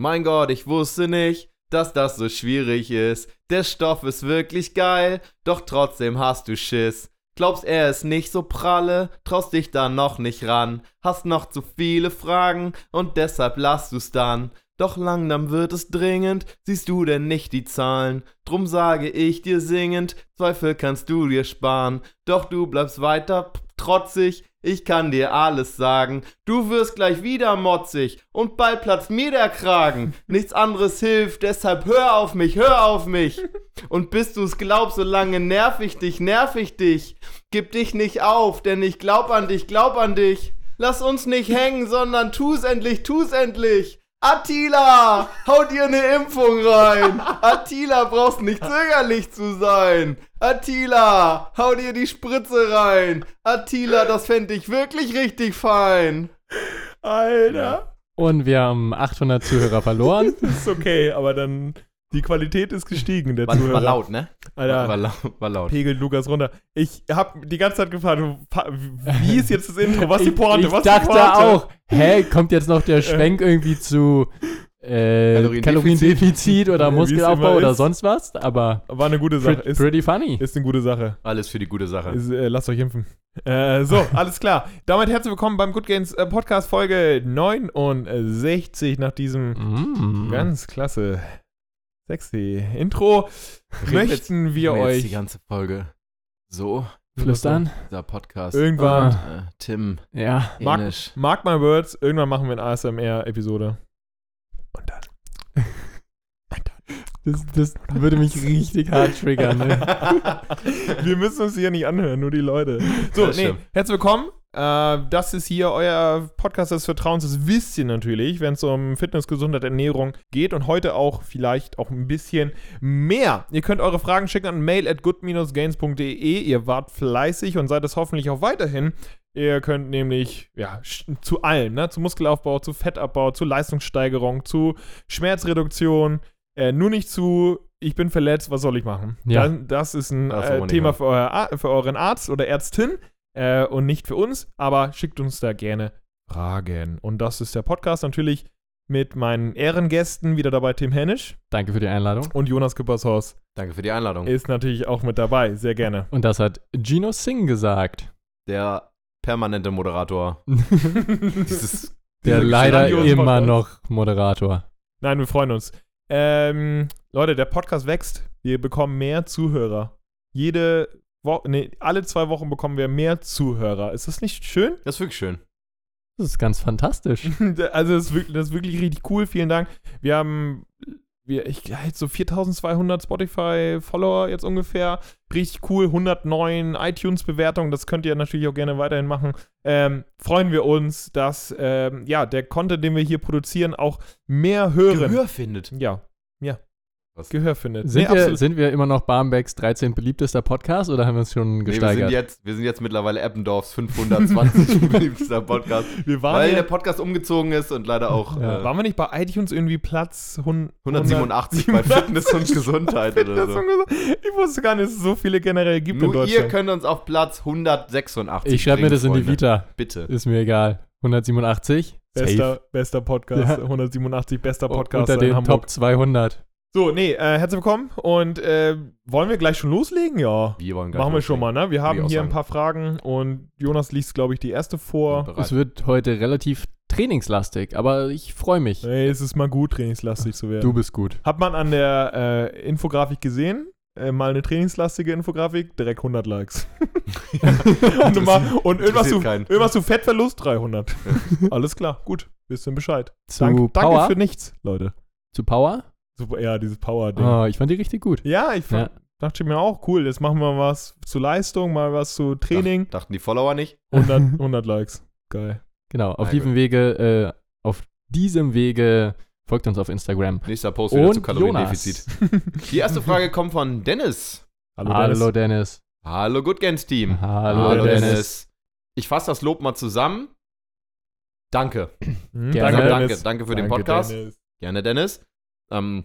Mein Gott, ich wusste nicht, dass das so schwierig ist. Der Stoff ist wirklich geil, doch trotzdem hast du Schiss. Glaubst er ist nicht so pralle, traust dich da noch nicht ran, hast noch zu viele Fragen und deshalb lass du's dann. Doch langsam wird es dringend, siehst du denn nicht die Zahlen? Drum sage ich dir singend, Zweifel kannst du dir sparen. Doch du bleibst weiter trotzig, ich kann dir alles sagen. Du wirst gleich wieder motzig und bald platzt mir der Kragen. Nichts anderes hilft, deshalb hör auf mich, hör auf mich. Und bis du's glaubst, so lange nerv ich dich, nerv ich dich. Gib dich nicht auf, denn ich glaub an dich, glaub an dich. Lass uns nicht hängen, sondern tu's endlich, tu's endlich. Attila, hau dir eine Impfung rein. Attila, brauchst nicht zögerlich zu sein. Attila, hau dir die Spritze rein. Attila, das fände ich wirklich richtig fein. Alter. Und wir haben 800 Zuhörer verloren. Das ist okay, aber dann die Qualität ist gestiegen der War, Zuhörer. war laut, ne? Alter, War, laut, war laut. pegelt Lukas runter. Ich habe die ganze Zeit gefragt, wie ist jetzt das Intro? Was ist die Pointe? Ich, ich dachte auch, hä, kommt jetzt noch der Schwenk irgendwie zu äh, Kaloriendefizit. Kaloriendefizit oder Muskelaufbau oder sonst was, aber War eine gute Sache. pretty, Ist, pretty funny. ist eine gute Sache. Alles für die gute Sache. Ist, äh, lasst euch impfen. Äh, so, alles klar. Damit herzlich willkommen beim Good Games äh, Podcast Folge 69 nach diesem Mm. ganz klasse, sexy Intro. Möchten wir euch die ganze Folge so Flüstern? dieser Podcast. irgendwann, Ah. Äh, Tim, Ja. Mark- mark my words, irgendwann machen wir eine ASMR-Episode. Und dann. Das, das würde mich richtig hart triggern. Ne? Wir müssen uns hier nicht anhören, nur die Leute. So, nee, herzlich willkommen. Äh, das ist hier euer Podcast des Vertrauens. Das wisst ihr natürlich, wenn es um Fitness, Gesundheit, Ernährung geht und heute auch vielleicht auch ein bisschen mehr. Ihr könnt eure Fragen schicken an mail at good-gains.de. Ihr wart fleißig und seid es hoffentlich auch weiterhin. Ihr könnt nämlich ja, zu allem, ne? zu Muskelaufbau, zu Fettabbau, zu Leistungssteigerung, zu Schmerzreduktion, äh, nur nicht zu ich bin verletzt, was soll ich machen? Ja. Das, das ist ein Das äh, Thema für, euer, für euren Arzt oder Ärztin äh, und nicht für uns, aber schickt uns da gerne Fragen. Und das ist der Podcast natürlich mit meinen Ehrengästen, wieder dabei Tim Hennisch Danke für die Einladung. und Jonas Küppershaus Danke für die Einladung. ist natürlich auch mit dabei, sehr gerne. Und das hat Gino Singh gesagt. Der permanente Moderator. Dieses Der leider immer noch Moderator. Nein, wir freuen uns. Ähm, Leute, der Podcast wächst. Wir bekommen mehr Zuhörer. Jede Woche, nee, alle zwei Wochen bekommen wir mehr Zuhörer. Ist das nicht schön? das ist wirklich schön. Das ist ganz fantastisch. also das ist, wirklich, das ist wirklich richtig cool. Vielen Dank. Wir haben wir, ich, so 4200 Spotify-Follower jetzt ungefähr. Richtig cool. 109 iTunes-Bewertungen. Das könnt ihr natürlich auch gerne weiterhin machen. Ähm, freuen wir uns, dass ähm, ja, der Content, den wir hier produzieren, auch mehr hören. Gehör findet. Ja, ja. Was? Gehör findet. Sind, Nee, wir, sind wir immer noch Barmbecks 13 beliebtester Podcast oder haben wir es schon Nee, wir, sind gesteigert? jetzt, wir sind jetzt mittlerweile Eppendorfs 520 beliebtester Podcast. wir waren, Weil ja, der Podcast umgezogen ist und leider auch Ja. äh, waren wir nicht bei iTunes irgendwie Platz hun- 187 bei Fitness und Gesundheit oder Fitness so. und Gesundheit. Ich wusste gar nicht, dass es so viele generell gibt in Nur ihr Deutschland. könnt uns auf Platz 186 Ich schreibe mir das in die Freunde. Vita. Bitte. Ist mir egal. 187. Bester, bester Podcast, Ja. 187 bester Podcast Unter in den Hamburg. Top 200. So, nee, äh, herzlich willkommen und äh, wollen wir gleich schon loslegen? Ja. Wir wollen gar Machen wir schon mal, ne? Wir haben hier ein paar Fragen und Jonas liest, glaube ich, die erste vor. Es wird heute relativ trainingslastig, aber ich freue mich. Ey, es ist mal gut, trainingslastig zu werden. Du bist gut. Hat man an der äh, Infografik gesehen? Äh, mal eine trainingslastige Infografik, direkt 100 Likes. und, du mal, und irgendwas, zu, irgendwas zu Fettverlust, 300. Alles klar, gut, wisst ihr Bescheid. Zu Dank, danke für nichts, Leute. Zu Power? Super, ja, dieses Power-Ding. Oh, ich fand die richtig gut. Ja, ich fand, Ja. dachte mir auch, cool, jetzt machen wir was zu Leistung, mal was zu Training. Dach, dachten die Follower nicht? 100, 100 Likes. Geil. Genau, auf diesem Wege, äh, auf diesem Wege folgt uns auf Instagram. Nächster Post wieder zu Und Kaloriendefizit. Die erste Frage kommt von Dennis. Hallo, Dennis. Hallo Dennis. Hallo Good Gains Team. Hallo, Dennis. Ich fasse das Lob mal zusammen. Danke. Hm, Gerne. Danke, Dennis. danke, danke für den Danke, Podcast. Dennis. Gerne, Dennis. Ähm,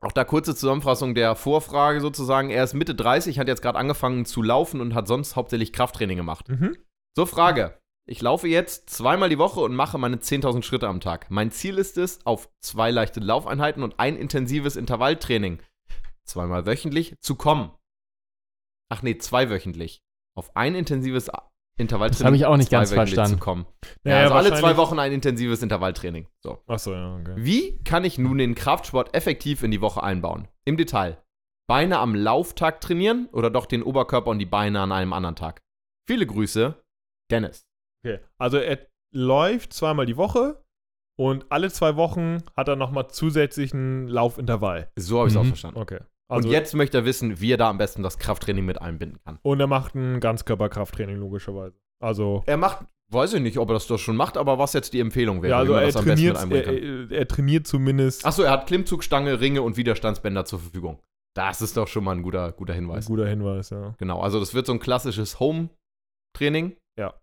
auch da kurze Zusammenfassung der Vorfrage sozusagen. Er ist Mitte 30, hat jetzt gerade angefangen zu laufen und hat sonst hauptsächlich Krafttraining gemacht. Mhm. So, Frage. ich laufe jetzt zweimal die Woche und mache meine 10.000 Schritte am Tag. Mein Ziel ist es, auf zwei leichte Laufeinheiten und ein intensives Intervalltraining zweimal wöchentlich zu kommen. Ach nee, zweiwöchentlich. Auf ein intensives Intervalltraining. Das habe ich auch nicht ganz verstanden. Zu kommen. Naja, Ja, also alle zwei Wochen ein intensives Intervalltraining. So. Achso, ja, okay. Wie kann ich nun den Kraftsport effektiv in die Woche einbauen? Im Detail. Beine am Lauftag trainieren oder doch den Oberkörper und die Beine an einem anderen Tag? Viele Grüße, Dennis. okay. Also er läuft zweimal die Woche und alle zwei Wochen hat er nochmal zusätzlichen Laufintervall. So habe ich es auch Mhm. verstanden. Okay. Also, und jetzt möchte er wissen, wie er da am besten das Krafttraining mit einbinden kann. Und er macht ein Ganzkörperkrafttraining, logischerweise. Also, Er macht, weiß ich nicht, ob er das doch schon macht, aber was jetzt die Empfehlung wäre, ja, also wie man er das am besten mit trainiert, einbringen kann. er, er trainiert zumindest. Achso, er hat Klimmzugstange, Ringe und Widerstandsbänder zur Verfügung. Das ist doch schon mal ein guter, guter ein Hinweis. guter Hinweis, ja. Genau, also das wird so ein klassisches Home-Training. Ja.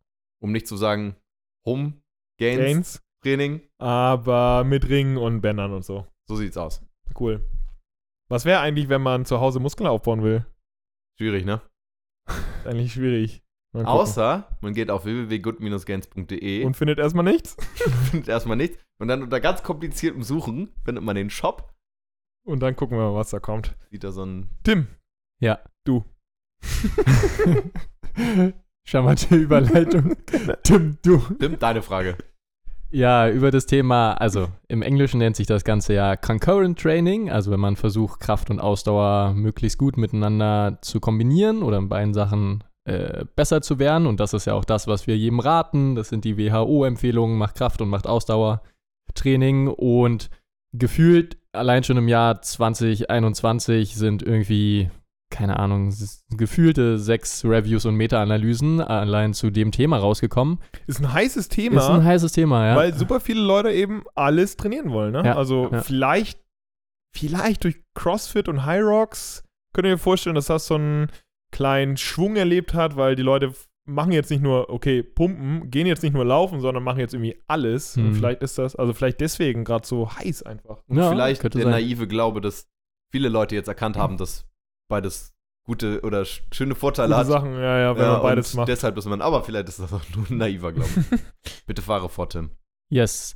Um nicht zu sagen Home-Gains-Training. Gains, aber mit Ringen und Bändern und so. So sieht's aus. Cool. Was wäre eigentlich, wenn man zu Hause Muskeln aufbauen will? Schwierig, ne? Eigentlich schwierig. Außer man geht auf www.good-gains.de Und findet erstmal nichts. findet erstmal nichts. Und dann unter ganz kompliziertem Suchen findet man den Shop. Und dann gucken wir mal, was da kommt. Sieht da so ein. Tim, Ja. Du. Charmante Überleitung. Tim, du. Tim, deine Frage. Ja, über das Thema, also im Englischen nennt sich das Ganze ja Concurrent Training, also wenn man versucht, Kraft und Ausdauer möglichst gut miteinander zu kombinieren oder in beiden Sachen äh, besser zu werden. Und das ist ja auch das, was wir jedem raten. Das sind die WHO-Empfehlungen, macht Kraft und macht Ausdauertraining. Und gefühlt allein schon im Jahr 2021 sind irgendwie, keine Ahnung, gefühlte sechs Reviews und Meta-Analysen allein zu dem Thema rausgekommen. ist ein heißes Thema. Ist ein heißes Thema, ja. Weil super viele Leute eben alles trainieren wollen, ne? Ja, also ja. vielleicht, vielleicht durch CrossFit und High Rocks könnt ihr euch vorstellen, dass das so einen kleinen Schwung erlebt hat, weil die Leute machen jetzt nicht nur, okay, pumpen, gehen jetzt nicht nur laufen, sondern machen jetzt irgendwie alles. Und Hm. vielleicht ist das, also vielleicht deswegen gerade so heiß einfach. ja, Vielleicht könnte der sein. naive Glaube, dass viele Leute jetzt erkannt haben, dass beides gute oder sch- schöne Vorteile Gute hat. Sachen, ja, ja, wenn Ja, man beides macht. Deshalb ist man, aber vielleicht ist das auch nur ein naiver Glaube. Bitte fahre fort, Tim. Yes.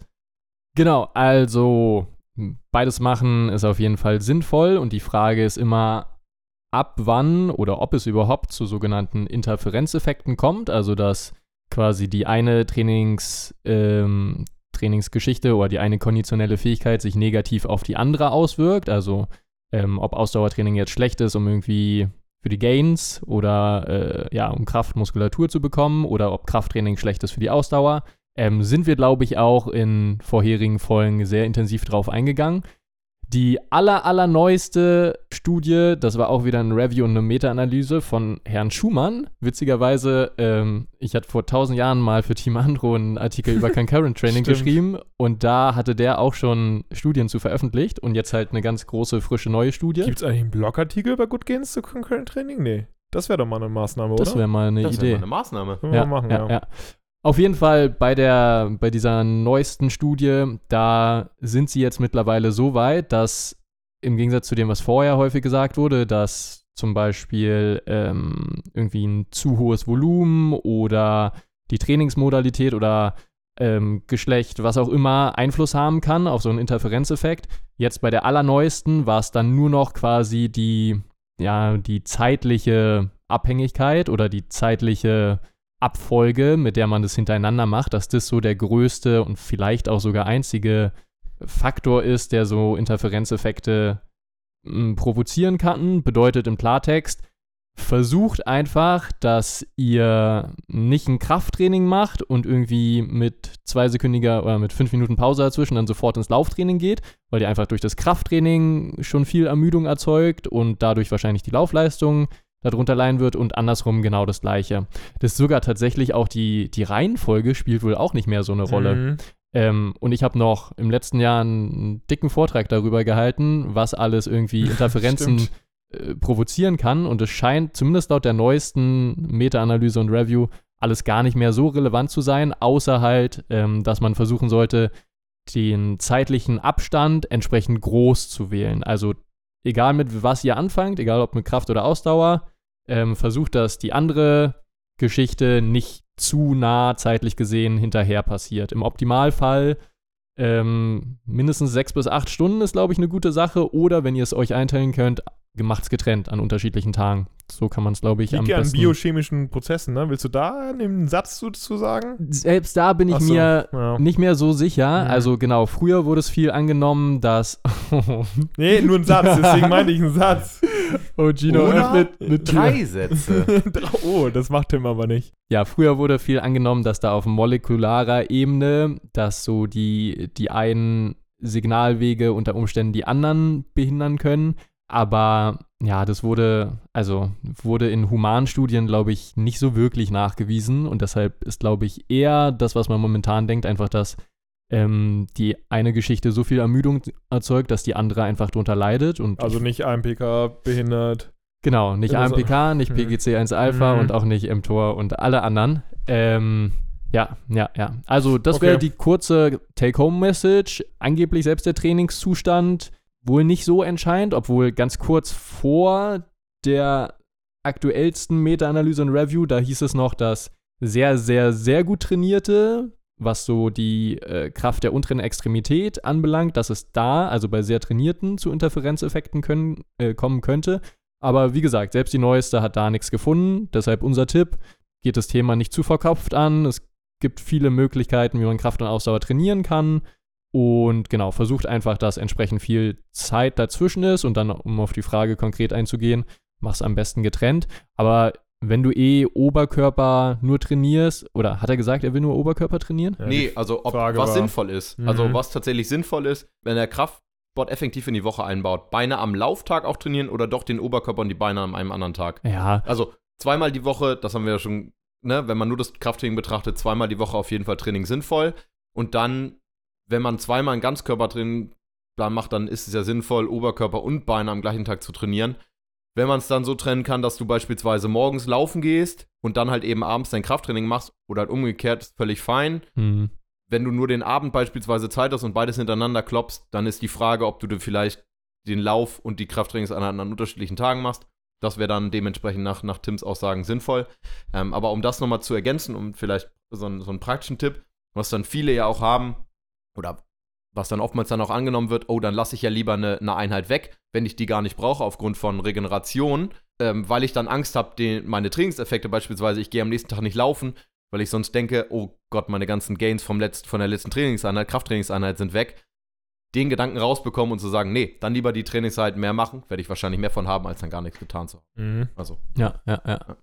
Genau, also m, beides machen ist auf jeden Fall sinnvoll und die Frage ist immer, ab wann oder ob es überhaupt zu sogenannten Interferenzeffekten kommt, also dass quasi die eine Trainings, ähm, Trainingsgeschichte oder die eine konditionelle Fähigkeit sich negativ auf die andere auswirkt, also ähm, ob Ausdauertraining jetzt schlecht ist, um irgendwie für die Gains oder äh, ja, um Kraft, Muskulatur zu bekommen oder ob Krafttraining schlecht ist für die Ausdauer ähm, sind wir, glaube ich, auch in vorherigen Folgen sehr intensiv drauf eingegangen. Die aller, allerneueste Studie, das war auch wieder ein Review und eine Meta-Analyse von Herrn Schumann. Witzigerweise, ähm, ich hatte vor tausend Jahren mal für Team Andro einen Artikel über Concurrent Training geschrieben und da hatte der auch schon Studien zu veröffentlicht und jetzt halt eine ganz große, frische neue Studie. Gibt es eigentlich einen Blogartikel über Good Gains zu Concurrent Training? Nee. Das wäre doch mal eine Maßnahme, das oder? wäre mal eine Das Idee. wäre mal eine Maßnahme. Können wir mal machen, ja. Auf jeden Fall bei der, bei dieser neuesten Studie, da sind sie jetzt mittlerweile so weit, dass im Gegensatz zu dem, was vorher häufig gesagt wurde, dass zum Beispiel ähm, irgendwie ein zu hohes Volumen oder die Trainingsmodalität oder ähm, Geschlecht, was auch immer, Einfluss haben kann auf so einen Interferenzeffekt. Jetzt bei der allerneuesten war es dann nur noch quasi die, ja, die zeitliche Abhängigkeit oder die zeitliche Abfolge, mit der man das hintereinander macht, dass das so der größte und vielleicht auch sogar einzige Faktor ist, der so Interferenzeffekte m, provozieren kann. Bedeutet im Klartext, versucht einfach, dass ihr nicht ein Krafttraining macht und irgendwie mit zweisekündiger oder mit fünf Minuten Pause dazwischen dann sofort ins Lauftraining geht, weil ihr einfach durch das Krafttraining schon viel Ermüdung erzeugt und dadurch wahrscheinlich die Laufleistung darunter leiden wird und andersrum genau das gleiche. Das ist sogar tatsächlich auch die, die Reihenfolge spielt wohl auch nicht mehr so eine Rolle. Mhm. Ähm, und ich habe noch im letzten Jahr einen dicken Vortrag darüber gehalten, was alles irgendwie Interferenzen äh, provozieren kann. Und es scheint zumindest laut der neuesten Meta-Analyse und Review alles gar nicht mehr so relevant zu sein, außer halt, ähm, dass man versuchen sollte, den zeitlichen Abstand entsprechend groß zu wählen. Also egal mit was ihr anfangt, egal ob mit Kraft oder Ausdauer, ähm, versucht, dass die andere Geschichte nicht zu nah zeitlich gesehen hinterher passiert. Im Optimalfall ähm, mindestens sechs bis acht Stunden ist, glaube ich, eine gute Sache. Oder wenn ihr es euch einteilen könnt, gemacht's getrennt an unterschiedlichen Tagen. So kann man es, glaube ich, Liegt am ja an besten. biochemischen Prozessen, ne? Willst du da einen Satz zu, zu sagen? Selbst da bin ich so, mir ja. nicht mehr so sicher. Mhm. Also genau, früher wurde es viel angenommen, dass Nee, nur ein Satz, deswegen meinte ich einen Satz. oh, Gino Oder öffnet eine Tür. Drei Sätze. oh, das macht Tim aber nicht. Ja, früher wurde viel angenommen, dass da auf molekularer Ebene, dass so die, die einen Signalwege unter Umständen die anderen behindern können. Aber ja, das wurde, also wurde in Humanstudien, glaube ich, nicht so wirklich nachgewiesen. Und deshalb ist, glaube ich, eher das, was man momentan denkt, einfach, dass ähm, die eine Geschichte so viel Ermüdung erzeugt, dass die andere einfach darunter leidet. Und Also nicht AMPK behindert. Genau, nicht Also- AMPK, nicht Mhm. PGC1 Alpha Mhm. und auch nicht mTOR und alle anderen. Ähm, ja, ja, ja. Also das wäre Okay. die kurze Take-Home-Message. Angeblich selbst der Trainingszustand wohl nicht so entscheidend, obwohl ganz kurz vor der aktuellsten Meta-Analyse und Review, da hieß es noch, dass sehr, sehr, sehr gut trainierte, was so die äh, Kraft der unteren Extremität anbelangt, dass es da, also bei sehr trainierten, zu Interferenzeffekten können, äh, kommen könnte. Aber wie gesagt, selbst die neueste hat da nichts gefunden. Deshalb unser Tipp, geht das Thema nicht zu verkopft an. Es gibt viele Möglichkeiten, wie man Kraft und Ausdauer trainieren kann. Und genau, versucht einfach, dass entsprechend viel Zeit dazwischen ist. Und dann, um auf die Frage konkret einzugehen, mach's am besten getrennt. Aber wenn du eh Oberkörper nur trainierst, oder hat er gesagt, er will nur Oberkörper trainieren? Ja, nee, also ob, Frage was war- sinnvoll ist. Mhm. Also was tatsächlich sinnvoll ist, wenn der Kraftsport effektiv in die Woche einbaut. Beine am Lauftag auch trainieren oder doch den Oberkörper und die Beine an einem anderen Tag. Ja, Also zweimal die Woche, das haben wir ja schon, ne, wenn man nur das Krafttraining betrachtet, zweimal die Woche auf jeden Fall Training sinnvoll. Und dann, wenn man zweimal einen Ganzkörpertraining macht, dann ist es ja sinnvoll, Oberkörper und Beine am gleichen Tag zu trainieren. Wenn man es dann so trennen kann, dass du beispielsweise morgens laufen gehst und dann halt eben abends dein Krafttraining machst oder halt umgekehrt, ist völlig fein. hm. Wenn du nur den Abend beispielsweise Zeit hast und beides hintereinander klopfst, dann ist die Frage, ob du dir vielleicht den Lauf und die Krafttrainingseinheiten an unterschiedlichen Tagen machst. Das wäre dann dementsprechend nach, nach Tims Aussagen sinnvoll. Ähm, aber um das nochmal zu ergänzen, um vielleicht so, einen- so einen praktischen Tipp, was dann viele ja auch haben, oder was dann oftmals dann auch angenommen wird, oh, dann lasse ich ja lieber eine, eine Einheit weg, wenn ich die gar nicht brauche aufgrund von Regeneration, ähm, weil ich dann Angst habe, meine Trainingseffekte beispielsweise, ich gehe am nächsten Tag nicht laufen, weil ich sonst denke, oh Gott, meine ganzen Gains vom letzt, von der letzten Trainingseinheit, Krafttrainingseinheit sind weg. Den Gedanken rausbekommen und zu sagen, nee, dann lieber die Trainingseinheiten mehr machen, werde ich wahrscheinlich mehr von haben, als dann gar nichts getan zu haben. Mhm. Also, Ja, ja, ja. Ja.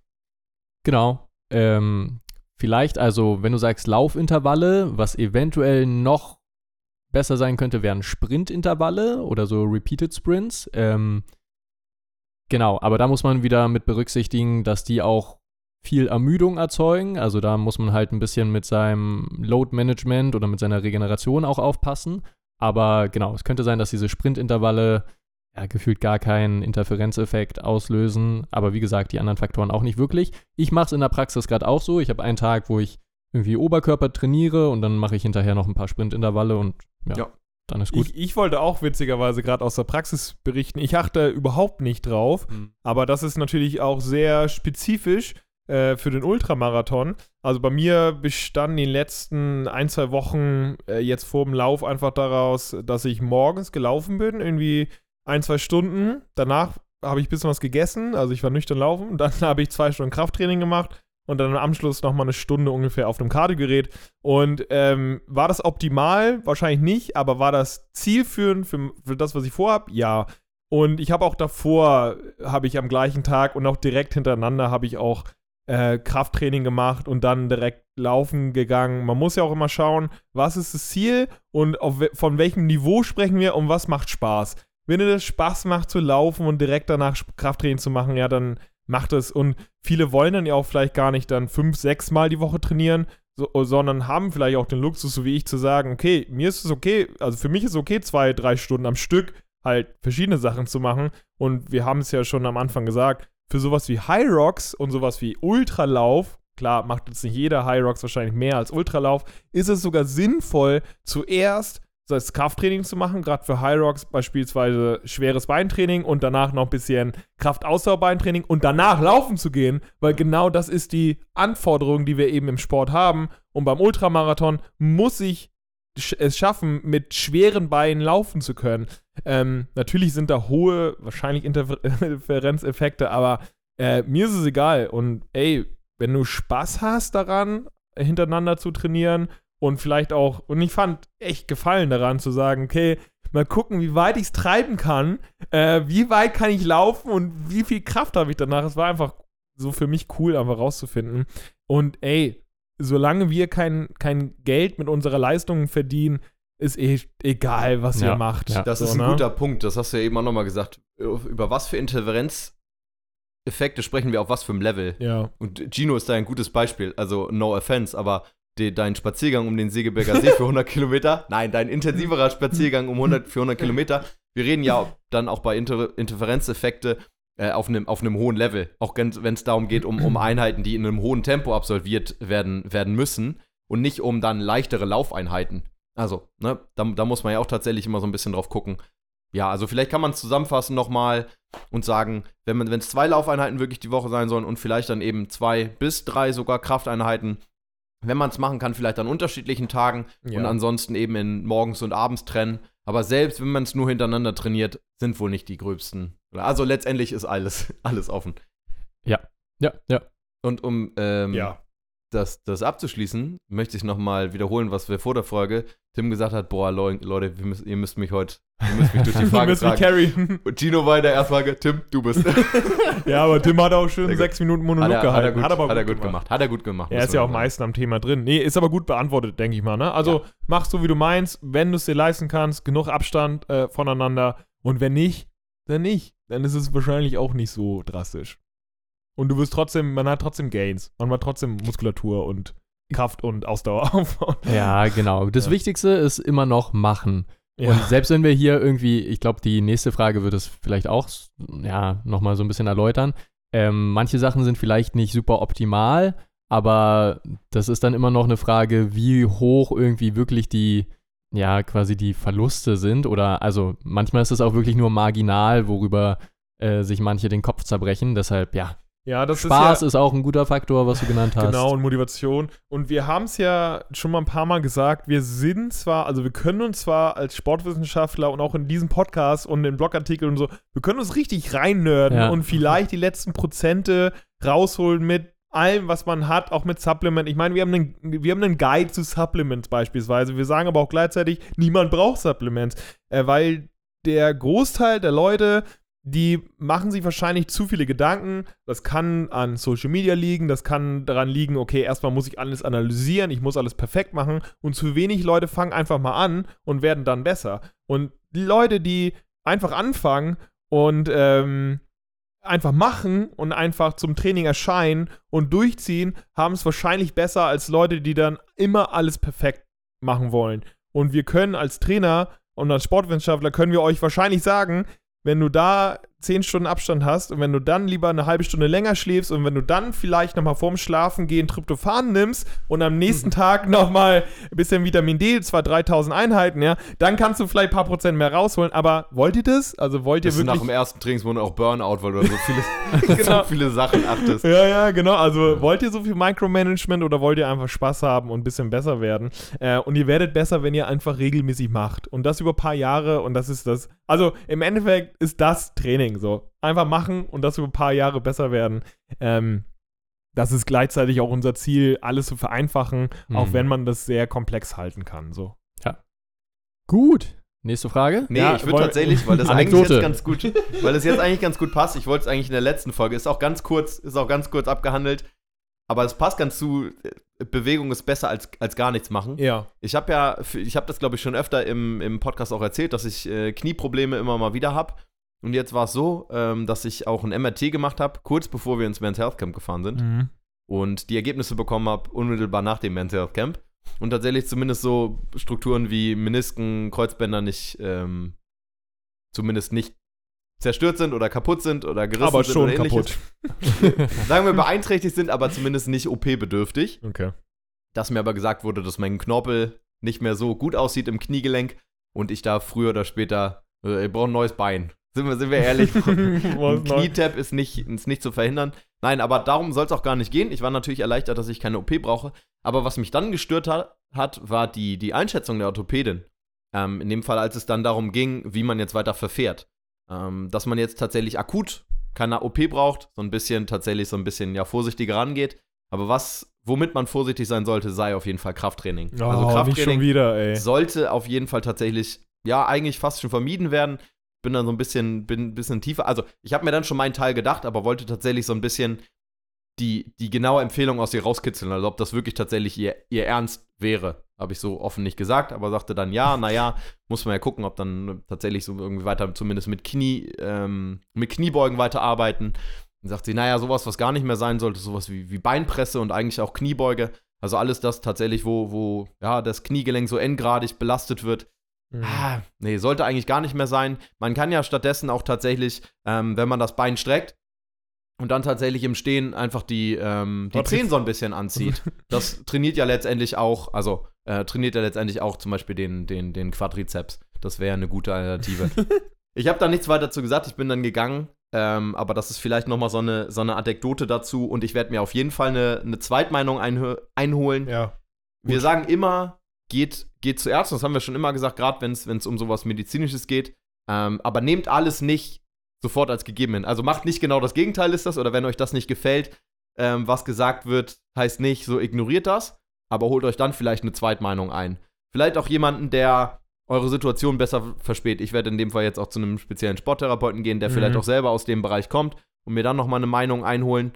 Genau. Ähm, vielleicht, also, wenn du sagst Laufintervalle, was eventuell noch besser sein könnte, wären Sprintintervalle oder so Repeated Sprints. Ähm, genau, aber da muss man wieder mit berücksichtigen, dass die auch viel Ermüdung erzeugen. Also da muss man halt ein bisschen mit seinem Load Management oder mit seiner Regeneration auch aufpassen. Aber genau, es könnte sein, dass diese Sprintintervalle ja, gefühlt gar keinen Interferenzeffekt auslösen. Aber wie gesagt, die anderen Faktoren auch nicht wirklich. Ich mache es in der Praxis gerade auch so. Ich habe einen Tag, wo ich irgendwie Oberkörper trainiere und dann mache ich hinterher noch ein paar Sprintintervalle und ja, Ja. dann ist gut. Ich, ich wollte auch witzigerweise gerade aus der Praxis berichten. Ich achte überhaupt nicht drauf, Mhm. aber das ist natürlich auch sehr spezifisch äh, für den Ultramarathon. Also bei mir bestand die letzten ein, zwei Wochen äh, jetzt vor dem Lauf einfach daraus, dass ich morgens gelaufen bin, irgendwie ein, zwei Stunden. Danach habe ich ein bisschen was gegessen, also ich war nüchtern laufen. Dann habe ich zwei Stunden Krafttraining gemacht und dann am Anschluss nochmal eine Stunde ungefähr auf dem Kardiogerät. Und ähm, war das optimal? Wahrscheinlich nicht, aber war das zielführend für, für das, was ich vorhab? Ja. Und ich habe auch davor, habe ich am gleichen Tag und auch direkt hintereinander habe ich auch äh, Krafttraining gemacht und dann direkt laufen gegangen. Man muss ja auch immer schauen, was ist das Ziel und auf, von welchem Niveau sprechen wir und was macht Spaß. Wenn dir das Spaß macht zu laufen und direkt danach Krafttraining zu machen, ja, dann macht es. Und viele wollen dann ja auch vielleicht gar nicht dann fünf, sechs Mal die Woche trainieren, so, sondern haben vielleicht auch den Luxus, so wie ich, zu sagen, okay, mir ist es okay, also für mich ist es okay, zwei, drei Stunden am Stück halt verschiedene Sachen zu machen. Und wir haben es ja schon am Anfang gesagt, für sowas wie High Rocks und sowas wie Ultralauf, klar, macht jetzt nicht jeder High Rocks wahrscheinlich mehr als Ultralauf, ist es sogar sinnvoll, zuerst das heißt Krafttraining zu machen, gerade für High Rocks beispielsweise schweres Beintraining und danach noch ein bisschen Kraftausdauerbeintraining und danach laufen zu gehen, weil genau das ist die Anforderung, die wir eben im Sport haben. Und beim Ultramarathon muss ich es schaffen, mit schweren Beinen laufen zu können. Ähm, natürlich sind da hohe, wahrscheinlich Interferenzeffekte, aber äh, mir ist es egal. Und ey, wenn du Spaß hast daran, hintereinander zu trainieren und vielleicht auch, und ich fand echt Gefallen daran zu sagen, okay, mal gucken, wie weit ich es treiben kann, äh, wie weit kann ich laufen und wie viel Kraft habe ich danach. Es war einfach so für mich cool, einfach rauszufinden. Und ey, solange wir kein, kein Geld mit unserer Leistung verdienen, ist eh egal, was Ja, ihr macht. ja. Das So, ist ein ne? guter Punkt. Das hast du ja eben auch nochmal gesagt. Über was für Interferenzeffekte sprechen wir auf was für einem Level? Ja. Und Gino ist da ein gutes Beispiel. Also, no offense, aber de, dein Spaziergang um den Segeberger See für 100 Kilometer, nein, dein intensiverer Spaziergang um 100, für 100 Kilometer. Wir reden ja dann auch bei Inter Interferenzeffekte äh, auf einem auf hohen Level. Auch wenn es darum geht, um, um Einheiten, die in einem hohen Tempo absolviert werden, werden müssen und nicht um dann leichtere Laufeinheiten. Also, ne, da, da muss man ja auch tatsächlich immer so ein bisschen drauf gucken. Ja, also vielleicht kann man es zusammenfassen nochmal und sagen, wenn es zwei Laufeinheiten wirklich die Woche sein sollen und vielleicht dann eben zwei bis drei sogar Krafteinheiten, wenn man es machen kann, vielleicht an unterschiedlichen Tagen Ja. und ansonsten eben in morgens und abends trennen. Aber selbst wenn man es nur hintereinander trainiert, sind wohl nicht die gröbsten. Also letztendlich ist alles, alles offen. Ja, ja. Und um ähm, ja. Das, das abzuschließen, möchte ich nochmal wiederholen, was wir vor der Folge Tim gesagt hat, boah, Leu- Leute, wir müssen, ihr müsst mich heute, ihr müsst mich durch die Frage tragen. Und Gino war in der ersten Frage, Tim, du bist. hat, ja, aber Tim hat auch schön Sehr gut. sechs Minuten Monolog er, hat, gehalten. er gut, hat aber hat er gut gemacht. Hat er gut gemacht. Er ist ja auch sagen. meistens am Thema drin. Nee, ist aber gut beantwortet, denke ich mal. Ne? Also mach so, wie du meinst. Wenn du es dir leisten kannst, genug Abstand äh, voneinander. Und wenn nicht, dann nicht. Dann ist es wahrscheinlich auch nicht so drastisch. Und du wirst trotzdem, man hat trotzdem Gains. Man hat trotzdem Muskulatur und Kraft und Ausdauer aufbauen. Ja, genau. Das Ja. Wichtigste ist immer noch machen. Ja. Und selbst wenn wir hier irgendwie, ich glaube, die nächste Frage wird es vielleicht auch, ja, nochmal so ein bisschen erläutern. Ähm, manche Sachen sind vielleicht nicht super optimal, aber das ist dann immer noch eine Frage, wie hoch irgendwie wirklich die, ja, quasi die Verluste sind. Oder, also manchmal ist es auch wirklich nur marginal, worüber äh, sich manche den Kopf zerbrechen. Deshalb, ja, ja, das Spaß ist ja, ist auch ein guter Faktor, was du genannt hast. Genau, und Motivation. Und wir haben es ja schon mal ein paar Mal gesagt, wir sind zwar, also wir können uns zwar als Sportwissenschaftler und auch in diesem Podcast und in Blogartikeln und so, wir können uns richtig reinnörden Ja. und vielleicht die letzten Prozente rausholen mit allem, was man hat, auch mit Supplement. Ich meine, wir haben einen, wir haben einen Guide zu Supplements beispielsweise. Wir sagen aber auch gleichzeitig, niemand braucht Supplements, äh, weil der Großteil der Leute die machen sich wahrscheinlich zu viele Gedanken. Das kann an Social Media liegen, das kann daran liegen, okay, erstmal muss ich alles analysieren, ich muss alles perfekt machen und zu wenig Leute fangen einfach mal an und werden dann besser. Und die Leute, die einfach anfangen und ähm, einfach machen und einfach zum Training erscheinen und durchziehen, haben es wahrscheinlich besser als Leute, die dann immer alles perfekt machen wollen. Und wir können als Trainer und als Sportwissenschaftler können wir euch wahrscheinlich sagen, wenn du da 10 Stunden Abstand hast und wenn du dann lieber eine halbe Stunde länger schläfst und wenn du dann vielleicht nochmal vorm Schlafen gehen Tryptophan nimmst und am nächsten Tag nochmal ein bisschen Vitamin D, zwar 3000 Einheiten, ja, dann kannst du vielleicht ein paar Prozent mehr rausholen. Aber wollt ihr das? Also wollt ihr Bist du nach wirklich. dem ersten Trainingsmonat auch Burnout, weil du so viele, Genau. so viele Sachen achtest. Ja, ja, genau. Also wollt ihr so viel Micromanagement oder wollt ihr einfach Spaß haben und ein bisschen besser werden? Äh, und ihr werdet besser, wenn ihr einfach regelmäßig macht. Und das über ein paar Jahre und das ist das. Also im Endeffekt ist das Training so. Einfach machen und das über ein paar Jahre besser werden. Ähm, das ist gleichzeitig auch unser Ziel, alles zu vereinfachen, auch Mhm. wenn man das sehr komplex halten kann. So. Gut. Nächste Frage. Nee, Ja, ich würde tatsächlich, weil das Anekdote. eigentlich jetzt ganz gut, weil es jetzt eigentlich ganz gut passt. Ich wollte es eigentlich in der letzten Folge, ist auch ganz kurz, ist auch ganz kurz abgehandelt, aber es passt ganz zu. äh, Bewegung ist besser als, als gar nichts machen. Ja. Ich habe ja, ich habe das glaube ich schon öfter im, im Podcast auch erzählt, dass ich äh, Knieprobleme immer mal wieder habe. Und jetzt war es so, ähm, dass ich auch ein MRT gemacht habe, kurz bevor wir ins Men's Health Camp gefahren sind. Mhm. und die Ergebnisse bekommen habe, unmittelbar nach dem Men's Health Camp. Und tatsächlich zumindest so Strukturen wie Menisken, Kreuzbänder nicht, ähm, zumindest nicht zerstört sind oder kaputt sind oder gerissen Aber sind schon oder ähnliches. kaputt. Sagen wir beeinträchtigt sind, aber zumindest nicht OP-bedürftig. Okay. Dass mir aber gesagt wurde, dass mein Knorpel nicht mehr so gut aussieht im Kniegelenk und ich da früher oder später, äh, ich brauche ein neues Bein. Sind wir, sind wir ehrlich, Knietap ist nicht, ist nicht zu verhindern. Nein, aber darum soll es auch gar nicht gehen. Ich war natürlich erleichtert, dass ich keine OP brauche. Aber was mich dann gestört hat, hat war die, die Einschätzung der Orthopädin. Ähm, in dem Fall, als es dann darum ging, wie man jetzt weiter verfährt. Ähm, dass man jetzt tatsächlich akut keine OP braucht, so ein bisschen tatsächlich so ein bisschen ja vorsichtiger rangeht. Aber was, womit man vorsichtig sein sollte, sei auf jeden Fall Krafttraining. Oh, also Krafttraining wieder, ey. sollte auf jeden Fall tatsächlich, ja, eigentlich fast schon vermieden werden. Bin dann so ein bisschen, bin ein bisschen tiefer. Also, ich habe mir dann schon meinen Teil gedacht, aber wollte tatsächlich so ein bisschen die, die genaue Empfehlung aus ihr rauskitzeln. Also, ob das wirklich tatsächlich ihr, ihr Ernst wäre. Habe ich so offen nicht gesagt, aber sagte dann ja, naja, muss man ja gucken, ob dann tatsächlich so irgendwie weiter, zumindest mit Knie, ähm, mit Kniebeugen weiterarbeiten. Dann sagt sie, naja, sowas, was gar nicht mehr sein sollte, sowas wie, wie Beinpresse und eigentlich auch Kniebeuge. Also alles das tatsächlich, wo, wo ja, das Kniegelenk so endgradig belastet wird. Mhm. Ah, nee, sollte eigentlich gar nicht mehr sein. Man kann ja stattdessen auch tatsächlich, ähm, wenn man das Bein streckt und dann tatsächlich im Stehen einfach die, ähm, die. Zehen so ein bisschen anzieht. Das trainiert ja letztendlich auch, also äh, trainiert ja letztendlich auch zum Beispiel den, den, den Quadrizeps. Das wäre eine gute Alternative. ich habe da nichts weiter dazu gesagt, ich bin dann gegangen. Ähm, aber das ist vielleicht nochmal so eine, so eine Anekdote dazu und ich werde mir auf jeden Fall eine, eine Zweitmeinung einholen. Ja. Wir sagen immer, geht, geht zu Ärzten, das haben wir schon immer gesagt, gerade wenn es um sowas Medizinisches geht. Ähm, aber nehmt alles nicht sofort als gegeben hin. Also macht nicht genau das Gegenteil ist das, oder wenn euch das nicht gefällt, ähm, was gesagt wird, heißt nicht, so ignoriert das, aber holt euch dann vielleicht eine Zweitmeinung ein. Vielleicht auch jemanden, der eure Situation besser versteht. Ich werde in dem Fall jetzt auch zu einem speziellen Sporttherapeuten gehen, der Mhm. vielleicht auch selber aus dem Bereich kommt und mir dann nochmal eine Meinung einholen.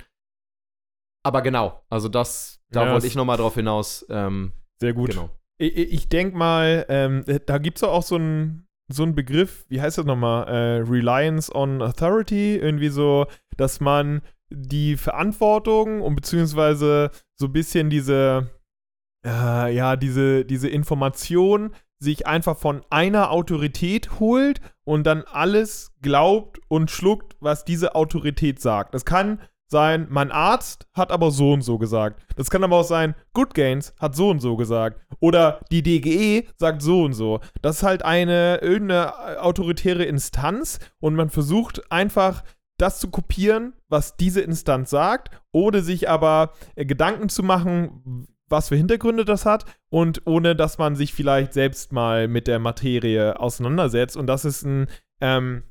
Aber genau, also das, da Ja, wollte ich nochmal drauf hinaus. Ähm, Sehr gut. Genau. Ich, ich denke mal, ähm, da gibt es auch so einen so Begriff, wie heißt das nochmal? Äh, Reliance on Authority. Irgendwie so, dass man die Verantwortung und beziehungsweise so ein bisschen diese, äh, ja, diese, diese Information sich einfach von einer Autorität holt und dann alles glaubt und schluckt, was diese Autorität sagt. Das kann sein, mein Arzt hat aber so und so gesagt. Das kann aber auch sein, Good Gains hat so und so gesagt. Oder die DGE sagt so und so. Das ist halt eine irgendeine äh, autoritäre Instanz und man versucht einfach das zu kopieren, was diese Instanz sagt, ohne sich aber äh, Gedanken zu machen, was für Hintergründe das hat und ohne dass man sich vielleicht selbst mal mit der Materie auseinandersetzt. Und das ist ein, ähm,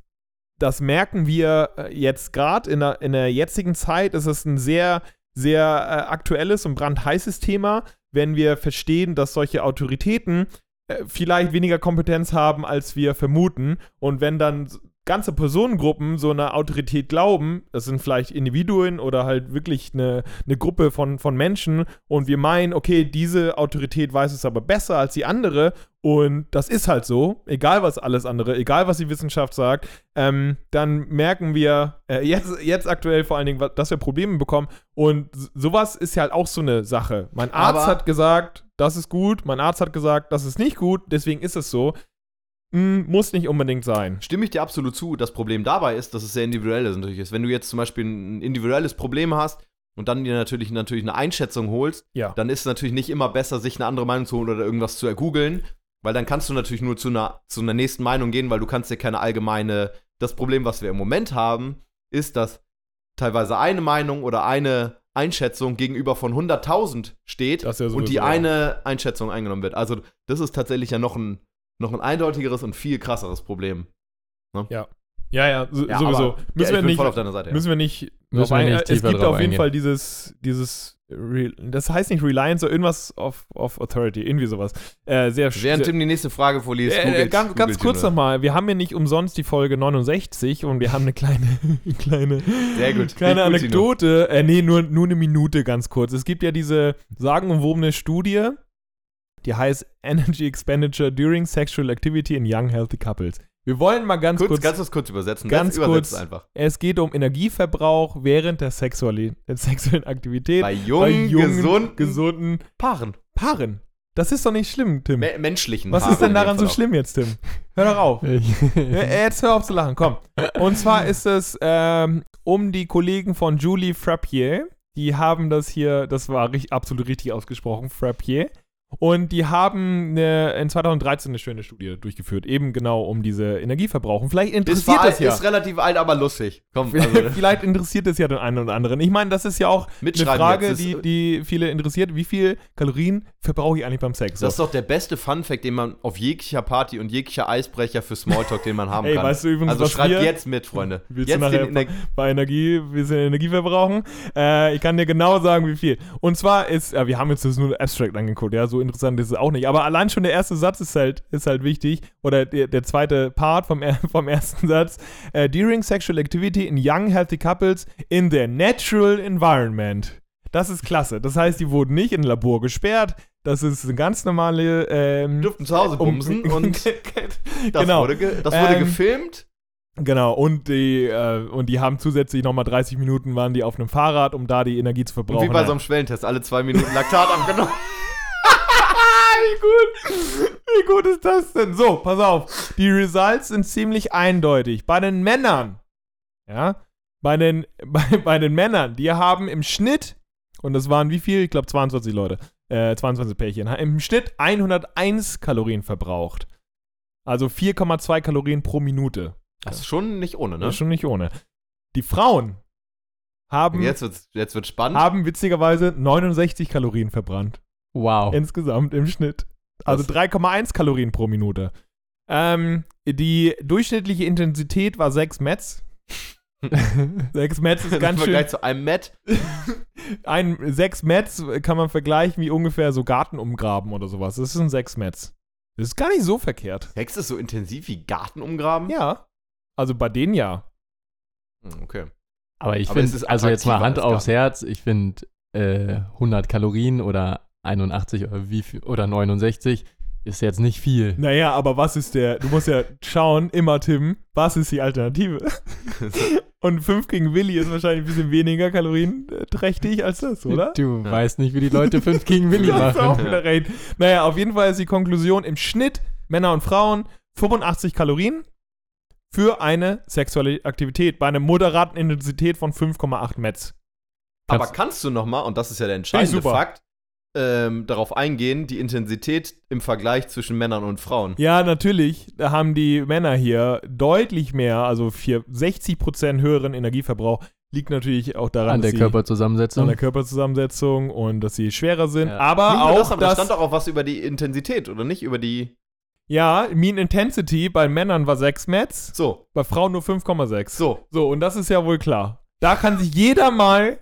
das merken wir äh, jetzt gerade in, der- in der jetzigen Zeit, ist es ein sehr, sehr äh, aktuelles und brandheißes Thema, wenn wir verstehen, dass solche Autoritäten äh, vielleicht weniger Kompetenz haben, als wir vermuten. Und wenn dann ganze Personengruppen so einer Autorität glauben, das sind vielleicht Individuen oder halt wirklich eine, eine Gruppe von, von Menschen und wir meinen, okay, diese Autorität weiß es aber besser als die andere und das ist halt so, egal was alles andere, egal was die Wissenschaft sagt, ähm, dann merken wir äh, jetzt, jetzt aktuell vor allen Dingen, dass wir Probleme bekommen und sowas ist ja halt auch so eine Sache. Mein Arzt Aber- hat gesagt, das ist gut, mein Arzt hat gesagt, das ist nicht gut, deswegen ist es so. Hm, muss nicht unbedingt sein. Stimme ich dir absolut zu. Das Problem dabei ist, dass es sehr individuell ist natürlich ist. Wenn du jetzt zum Beispiel ein individuelles Problem hast und dann dir natürlich, natürlich eine Einschätzung holst, Ja. dann ist es natürlich nicht immer besser, sich eine andere Meinung zu holen oder irgendwas zu ergoogeln, weil dann kannst du natürlich nur zu einer, zu einer nächsten Meinung gehen, weil du kannst dir keine allgemeine. Das Problem, was wir im Moment haben, ist, dass teilweise eine Meinung oder eine Einschätzung gegenüber von 100.000 steht ja und die eine Einschätzung eingenommen wird. Also das ist tatsächlich ja noch ein, noch ein eindeutigeres und viel krasseres Problem. Ja, ja, so, Ja, sowieso. aber- müssen, ja, ich wir bin nicht, voll auf deiner Seite. Ja. müssen wir nicht. Müssen wir ein- nicht es gibt auf jeden eingehen. Fall dieses, dieses, Re das heißt nicht Reliance, sondern irgendwas auf, auf Authority, irgendwie sowas. Äh, sehr Während sehr, Tim die nächste Frage vorliest, äh, googelt- ganz, ganz kurz nochmal, wir haben ja nicht umsonst die Folge 69 und wir haben eine kleine, kleine, Sehr gut. kleine. Anekdote, äh, nee, nur, nur eine Minute ganz kurz. Es gibt ja diese sagenumwobene Studie, die heißt Energy Expenditure During Sexual Activity in Young Healthy Couples. Wir wollen mal ganz Kurz, kurz kannst du es kurz übersetzen? Ganz Ganz kurz. einfach. Es geht um Energieverbrauch während der, Sexuali der sexuellen Aktivität Bei jungen, gesunden gesunden Paaren. Paaren. Das ist doch nicht schlimm, Tim. Me menschlichen Was Paaren ist denn daran so schlimm jetzt, Tim? Hör doch auf. Jetzt hör auf zu lachen, komm. Und zwar ist es ähm, um die Kollegen von Julie Frappier. Die haben das hier, das war richtig, absolut richtig ausgesprochen, Frappier. Und die haben eine, in 2013 eine schöne Studie durchgeführt, eben genau um diese Energieverbrauch. Und vielleicht interessiert war, das ja. ist relativ alt, aber lustig. Komm, also, vielleicht interessiert es ja den einen oder anderen. Ich meine, das ist ja auch eine Frage. Das die, die viele interessiert. Wie viel Kalorien verbrauche ich eigentlich beim Sex? das ist doch der beste Fun-Fact, den man auf jeglicher Party und jeglicher Eisbrecher für Smalltalk, den man haben Ey, kann. weißt du übrigens, also schreibt jetzt mit, Freunde. Willst du Jetzt nachher den Ener bei Energie, wir sind Energie verbrauchen. Äh, ich kann dir genau sagen, wie viel. Und zwar ist, ja, wir haben jetzt das nur abstract angeguckt, ja, so interessant ist es auch nicht. Aber allein schon der erste Satz ist halt, ist halt wichtig. Oder der, der zweite Part vom, vom ersten Satz. Äh, during sexual activity in young healthy couples in their natural environment. Das ist klasse. Das heißt, die wurden nicht in ein Labor gesperrt. Das ist eine ganz normale. Ähm, dürften zu Hause bumsen und das, genau. wurde, ge das wurde Ähm, gefilmt. Genau, und die, äh, und die haben zusätzlich nochmal 30 Minuten waren die auf einem Fahrrad, um da die Energie zu Und verbrauchen. wie bei so einem Schwellentest, alle zwei Minuten Laktat abgenommen. Wie gut! Wie gut ist das denn? So, pass auf. Die Results sind ziemlich eindeutig. Bei den Männern, ja, bei den, bei, bei den Männern, die haben im Schnitt, und das waren wie viel? Ich glaube 22 Leute, äh, 22 Pärchen, im Schnitt 101 Kalorien verbraucht. Also 4,2 Kalorien pro Minute. Das ist schon nicht ohne, Das ne? ist schon nicht ohne. Die Frauen haben, Jetzt wird's, jetzt wird's spannend. haben witzigerweise 69 Kalorien verbrannt. Wow. Insgesamt im Schnitt. Also Das- 3,1 Kalorien pro Minute. Ähm, die durchschnittliche Intensität war 6 Mets. 6 Mets ist Im ganz schön. Vergleich zu einem Met. Ein 6 Mets kann man vergleichen wie ungefähr so Garten umgraben oder sowas. Das sind 6 Mets. Das ist gar nicht so verkehrt. Sex ist so intensiv wie Garten umgraben? Ja. Also bei denen ja. Hm, Okay. Aber ich finde, ist also jetzt mal Hand aufs Herz, ich finde äh, 100 Kalorien oder 81 oder wie viel, oder 69 ist jetzt nicht viel. Naja, aber was ist der, du musst ja schauen, immer Tim, was ist die Alternative? Und 5 gegen Willi ist wahrscheinlich ein bisschen weniger kalorienträchtig als das, oder? Du Ja. weißt nicht, wie die Leute 5 gegen Willi Du hast auch machen. wieder recht. Naja, auf jeden Fall ist die Konklusion im Schnitt Männer und Frauen 85 Kalorien für eine sexuelle Aktivität bei einer moderaten Intensität von 5,8 Mets. Aber Kannst- du nochmal, und das ist ja der entscheidende. Fakt, ähm, darauf eingehen, die Intensität im Vergleich zwischen Männern und Frauen. Ja, natürlich, da haben die Männer hier deutlich mehr, also für 60% höheren Energieverbrauch, liegt natürlich auch daran, An der dass sie Körperzusammensetzung. an der Körperzusammensetzung und dass sie schwerer sind, Ja. aber Nicht auch das, aber da dass, stand doch auch was über die Intensität, oder nicht? Über die. ja, Mean Intensity bei Männern war 6 Mets, So, bei Frauen nur 5,6. so. So, und das ist ja wohl klar. Da kann sich jeder mal,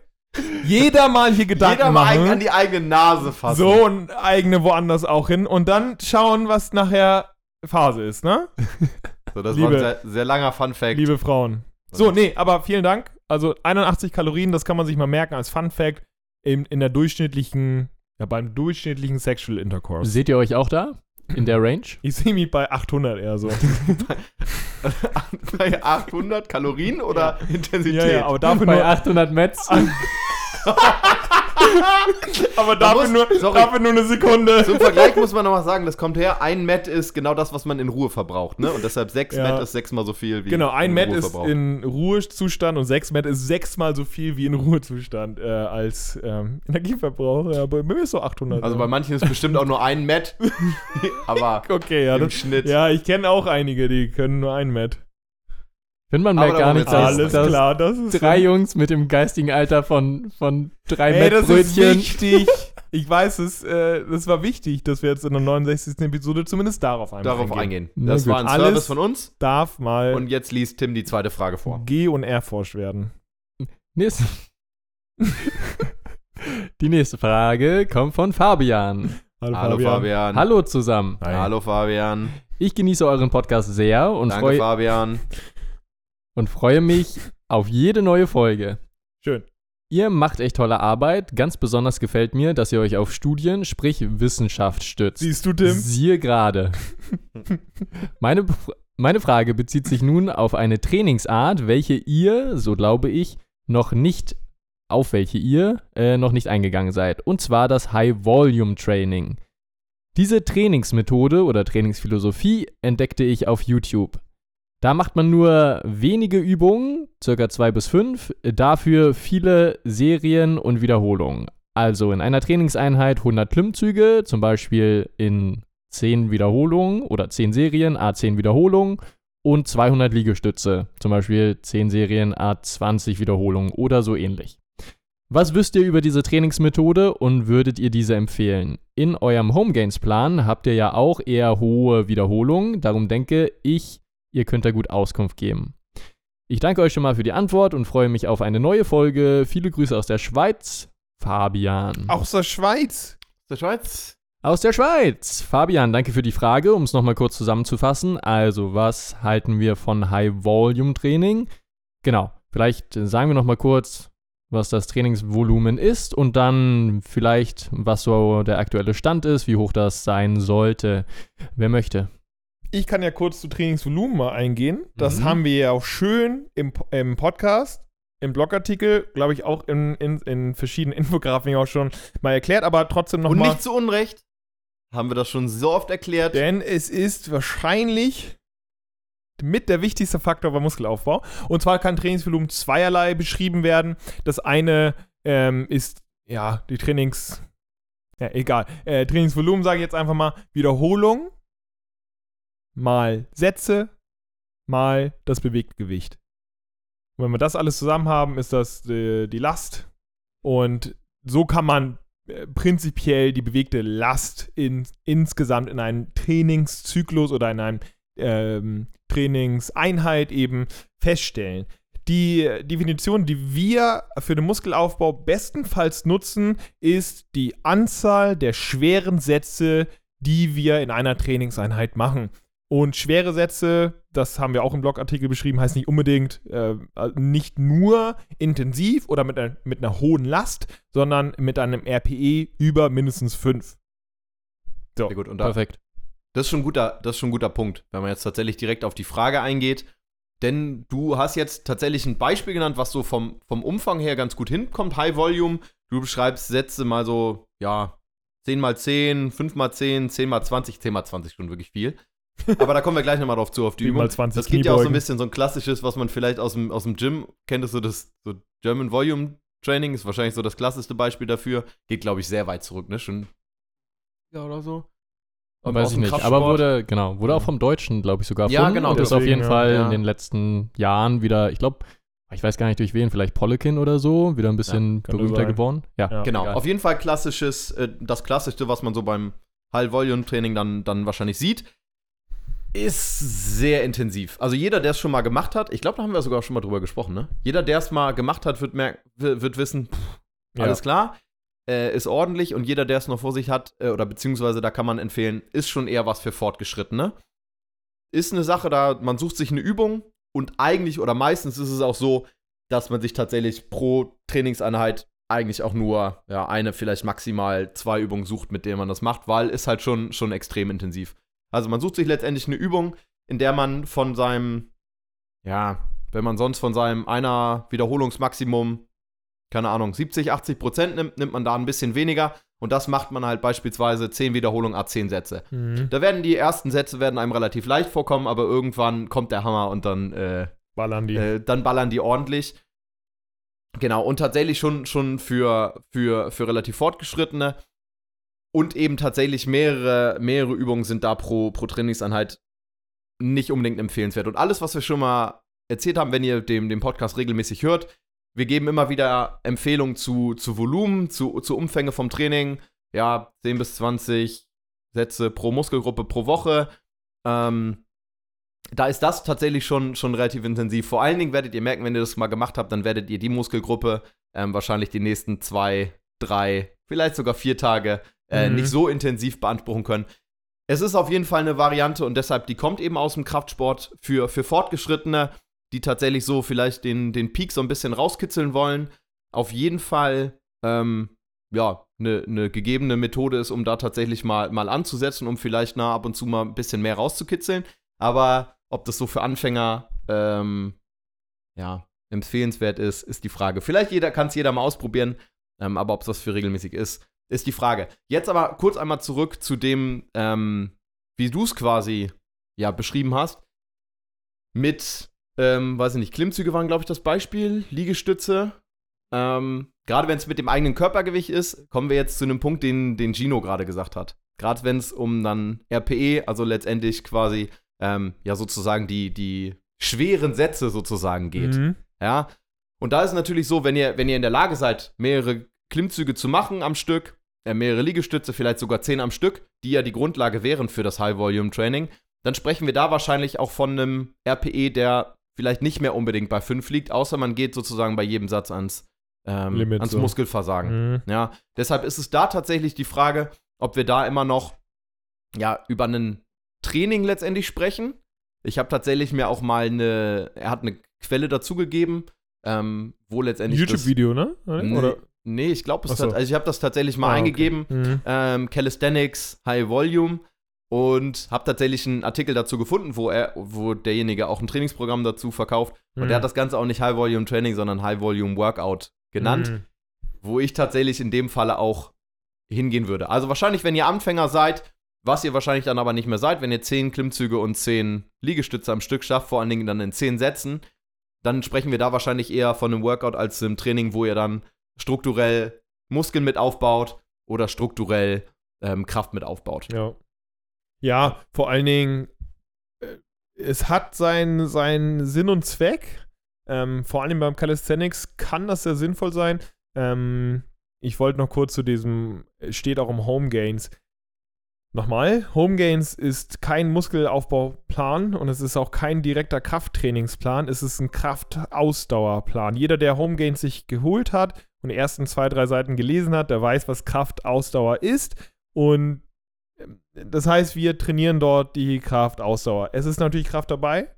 jeder mal hier Gedanken Jeder mal machen. an die eigene Nase fassen. so und eigene woanders auch hin und dann schauen, was nachher Phase ist, ne? So, das Liebe- war ein sehr, sehr langer Fun-Fact. Liebe Frauen. So, nee, aber vielen Dank. Also 81 Kalorien, das kann man sich mal merken als Fun Fact in, in der durchschnittlichen, ja, beim durchschnittlichen Sexual Intercourse. Seht ihr euch auch da? In der Range? ich sehe mich bei 800 eher so. Bei 800 Kalorien oder Intensität? ja, ja, aber dafür Bei nur, 800 Metz? aber Da dafür, muss- nur, sorry. dafür nur eine Sekunde. Zum Vergleich muss man nochmal sagen, das kommt her, ein Met ist genau das, was man in Ruhe verbraucht, ne? Und deshalb sechs Ja. Met ist sechsmal so viel wie Genau, ein in Met ist verbraucht. in Ruhezustand und 6 Met ist sechsmal so viel wie in Ruhezustand äh, als ähm, Energieverbrauch. Ja, bei mir ist so 800. Also bei manchen ist bestimmt auch nur ein Met, aber Okay, ja, im das, Schnitt. ja ich kenne auch einige, die können nur ein Met. Finde, man merkt gar nicht, dass, Alles dass klar, das ist drei Jungs mit dem geistigen Alter von, von drei Ey, das ist wichtig. Ich weiß es, äh, das war wichtig, dass wir jetzt in der 69. Episode zumindest darauf einmal Darauf eingehen. Das war ein Alles- Service von uns Darf mal und jetzt liest Tim die zweite Frage vor. G- und erforscht werden. Nächste. Die nächste Frage kommt von Fabian. Hallo Fabian. Hallo zusammen. Hi. Hallo Fabian. Ich genieße euren Podcast sehr und, Danke freu Fabian. Und freue mich auf jede neue Folge. Schön. Ihr macht echt tolle Arbeit. Ganz besonders gefällt mir, dass ihr euch auf Studien, sprich Wissenschaft stützt. Siehst du, Tim? Siehe gerade. meine, meine Frage bezieht sich nun auf eine Trainingsart, welche ihr, so glaube ich, noch nicht, auf welche ihr äh, noch nicht eingegangen seid. Und zwar das High-Volume-Training. Diese Trainingsmethode oder Trainingsphilosophie entdeckte ich auf YouTube. Da macht man nur wenige Übungen, circa zwei bis fünf, dafür viele Serien und Wiederholungen. Also in einer Trainingseinheit 100 Klimmzüge, zum Beispiel in 10 Wiederholungen oder 10 Serien, A10 Wiederholungen und 200 Liegestütze, zum Beispiel 10 Serien, A20 Wiederholungen oder so ähnlich. Was wisst ihr über diese Trainingsmethode und würdet ihr diese empfehlen? In eurem Home Gains Plan habt ihr ja auch eher hohe Wiederholungen, darum denke ich, ihr könnt da gut Auskunft geben. Ich danke euch schon mal für die Antwort und freue mich auf eine neue Folge. Viele Grüße aus der Schweiz, Fabian. Aus der Schweiz. Der Schweiz? Aus der Schweiz. Fabian, danke für die Frage. Um es nochmal kurz zusammenzufassen. Also, was halten wir von High-Volume-Training? Genau. Vielleicht sagen wir nochmal kurz, was das Trainingsvolumen ist und dann vielleicht, was so der aktuelle Stand ist, wie hoch das sein sollte. Wer möchte? Ich kann ja kurz zu Trainingsvolumen mal eingehen. Das Mhm. haben wir ja auch schön im, im Podcast, im Blogartikel, glaube ich, auch in, in, in verschiedenen Infografiken auch schon mal erklärt, aber trotzdem Und nochmal. nicht zu Unrecht. Haben wir das schon so oft erklärt. Denn es ist wahrscheinlich mit der wichtigste Faktor beim Muskelaufbau. Und zwar kann Trainingsvolumen zweierlei beschrieben werden. Das eine ähm, ist, ja, die Trainings. Ja, egal. Äh, Trainingsvolumen sage ich jetzt einfach mal Wiederholung mal Sätze mal das bewegte Gewicht. Und wenn wir das alles zusammen haben, ist das äh, die Last. Und so kann man äh, prinzipiell die bewegte Last in, insgesamt in einem Trainingszyklus oder in einem ähm, Trainingseinheit eben feststellen. Die Definition, die wir für den Muskelaufbau bestenfalls nutzen, ist die Anzahl der schweren Sätze, die wir in einer Trainingseinheit machen. Und schwere Sätze, das haben wir auch im Blogartikel beschrieben, heißt nicht unbedingt äh, nicht nur intensiv oder mit einer, mit einer hohen Last, sondern mit einem RPE über mindestens 5. Sehr gut. Und da, Perfekt. das, ist schon ein guter, das ist schon ein guter Punkt, wenn man jetzt tatsächlich direkt auf die Frage eingeht. Denn du hast jetzt tatsächlich ein Beispiel genannt, was so vom, vom Umfang her ganz gut hinkommt. High Volume. Du beschreibst Sätze mal so, ja, 10 mal 10, 5 mal 10, 10 mal 20, 10 mal 20 schon wirklich viel. Aber da kommen wir gleich nochmal drauf zu, auf die 10 mal Übung. 20 das geht ja auch so ein bisschen so ein klassisches, was man vielleicht aus dem, aus dem Gym kennt, ist so das so German Volume Training, ist wahrscheinlich so das klassischste Beispiel dafür. Geht, glaube ich, sehr weit zurück, ne? Schon. Ja, oder so. Und Weiß ich nicht. Aber wurde, genau, wurde auch vom Deutschen, glaube ich, sogar Ja, erfunden. genau, Und ist auf jeden ja. Fall Ja. in den letzten Jahren wieder, ich glaube, ich weiß gar nicht durch wen, vielleicht Pollekin oder so, wieder ein bisschen könnte berühmter sein. geworden. Ja, Ja. Genau, egal. auf jeden Fall klassisches, äh, das klassischste, was man so beim High-Volume-Training dann, dann wahrscheinlich sieht, ist sehr intensiv. Also jeder, der es schon mal gemacht hat, ich glaube, da haben wir sogar schon mal drüber gesprochen, ne? Jeder, der es mal gemacht hat, wird, wird wissen, pff, Ja. alles klar, äh, ist ordentlich und jeder, der es noch vor sich hat, äh, oder beziehungsweise da kann man empfehlen, ist schon eher was für Fortgeschrittene. Ist eine Sache, da man sucht sich eine Übung und eigentlich oder meistens ist es auch so, dass man sich tatsächlich pro Trainingseinheit eigentlich auch nur ja, eine, vielleicht maximal zwei Übungen sucht, mit denen man das macht, weil ist halt schon, schon extrem intensiv. Also man sucht sich letztendlich eine Übung, in der man von seinem, ja, wenn man sonst von seinem einer Wiederholungsmaximum, keine Ahnung, 70, 80 Prozent nimmt, nimmt man da ein bisschen weniger und das macht man halt beispielsweise 10 Wiederholungen a 10 Sätze. Mhm. Da werden die ersten Sätze werden einem relativ leicht vorkommen, aber irgendwann kommt der Hammer und dann äh, Ballern die. äh, dann ballern die ordentlich. Genau, und tatsächlich schon, schon für, für, für relativ fortgeschrittene. Und eben tatsächlich mehrere, mehrere Übungen sind da pro, pro Trainingseinheit nicht unbedingt empfehlenswert. Und alles, was wir schon mal erzählt haben, wenn ihr den, den Podcast regelmäßig hört, wir geben immer wieder Empfehlungen zu, zu Volumen, zu, zu Umfänge vom Training. Ja, 10 bis 20 Sätze pro Muskelgruppe pro Woche. Ähm, da ist das tatsächlich schon, schon relativ intensiv. Vor allen Dingen werdet ihr merken, wenn ihr das mal gemacht habt, dann werdet ihr die Muskelgruppe ähm, wahrscheinlich die nächsten zwei, drei, vielleicht sogar vier Tage äh, Mhm. nicht so intensiv beanspruchen können. Es ist auf jeden Fall eine Variante und deshalb, die kommt eben aus dem Kraftsport für, für Fortgeschrittene, die tatsächlich so vielleicht den, den Peak so ein bisschen rauskitzeln wollen. Auf jeden Fall, ähm, ja, eine ne gegebene Methode ist, um da tatsächlich mal, mal anzusetzen, um vielleicht na, ab und zu mal ein bisschen mehr rauszukitzeln. Aber ob das so für Anfänger, ähm, ja, empfehlenswert ist, ist die Frage. Vielleicht jeder kann es jeder mal ausprobieren, ähm, aber ob es was für regelmäßig ist, ist die Frage. Jetzt aber kurz einmal zurück zu dem, ähm, wie du es quasi ja beschrieben hast. Mit, ähm, weiß ich nicht, Klimmzüge waren, glaube ich, das Beispiel, Liegestütze. ähm, gerade wenn es mit dem eigenen Körpergewicht ist, kommen wir jetzt zu einem Punkt, den, den Gino gerade gesagt hat. Gerade wenn es um dann RPE, also letztendlich quasi, ähm, ja, sozusagen die, die schweren Sätze sozusagen geht. Mhm. Ja. Und da ist es natürlich so, wenn ihr, wenn ihr in der Lage seid, mehrere Klimmzüge zu machen am Stück, äh, mehrere Liegestütze, vielleicht sogar zehn am Stück, die ja die Grundlage wären für das High-Volume-Training, dann sprechen wir da wahrscheinlich auch von einem RPE, der vielleicht nicht mehr unbedingt bei 5 liegt, außer man geht sozusagen bei jedem Satz ans, ähm, Limit ans so. Muskelversagen. Mhm. Ja, deshalb ist es da tatsächlich die Frage, ob wir da immer noch ja, über ein Training letztendlich sprechen. Ich habe tatsächlich mir auch mal eine, er hat eine Quelle dazugegeben, ähm, wo letztendlich YouTube-Video, ne? Oder? Nee, ich glaube, so. also ich habe das tatsächlich mal Ah, okay. eingegeben, Mhm. ähm, Calisthenics High Volume und habe tatsächlich einen Artikel dazu gefunden, wo er, wo derjenige auch ein Trainingsprogramm dazu verkauft und Mhm. der hat das Ganze auch nicht High Volume Training, sondern High Volume Workout genannt, Mhm. wo ich tatsächlich in dem Falle auch hingehen würde. Also wahrscheinlich, wenn ihr Anfänger seid, was ihr wahrscheinlich dann aber nicht mehr seid, wenn ihr 10 Klimmzüge und 10 Liegestütze am Stück schafft, vor allen Dingen dann in 10 Sätzen, dann sprechen wir da wahrscheinlich eher von einem Workout als einem Training, wo ihr dann strukturell Muskeln mit aufbaut oder strukturell ähm, Kraft mit aufbaut. Ja. Ja, vor allen Dingen, äh, es hat seinen seinen Sinn und Zweck. Ähm, vor allem beim Calisthenics kann das sehr sinnvoll sein. Ähm, ich wollte noch kurz zu diesem, es steht auch im Home Gains. Nochmal, Home Gains ist kein Muskelaufbauplan und es ist auch kein direkter Krafttrainingsplan, es ist ein Kraftausdauerplan. Jeder, der Home Gains sich geholt hat und die ersten zwei, drei Seiten gelesen hat, der weiß, was Kraftausdauer ist. Und ähm, das heißt, wir trainieren dort die Kraftausdauer. Es ist natürlich Kraft dabei,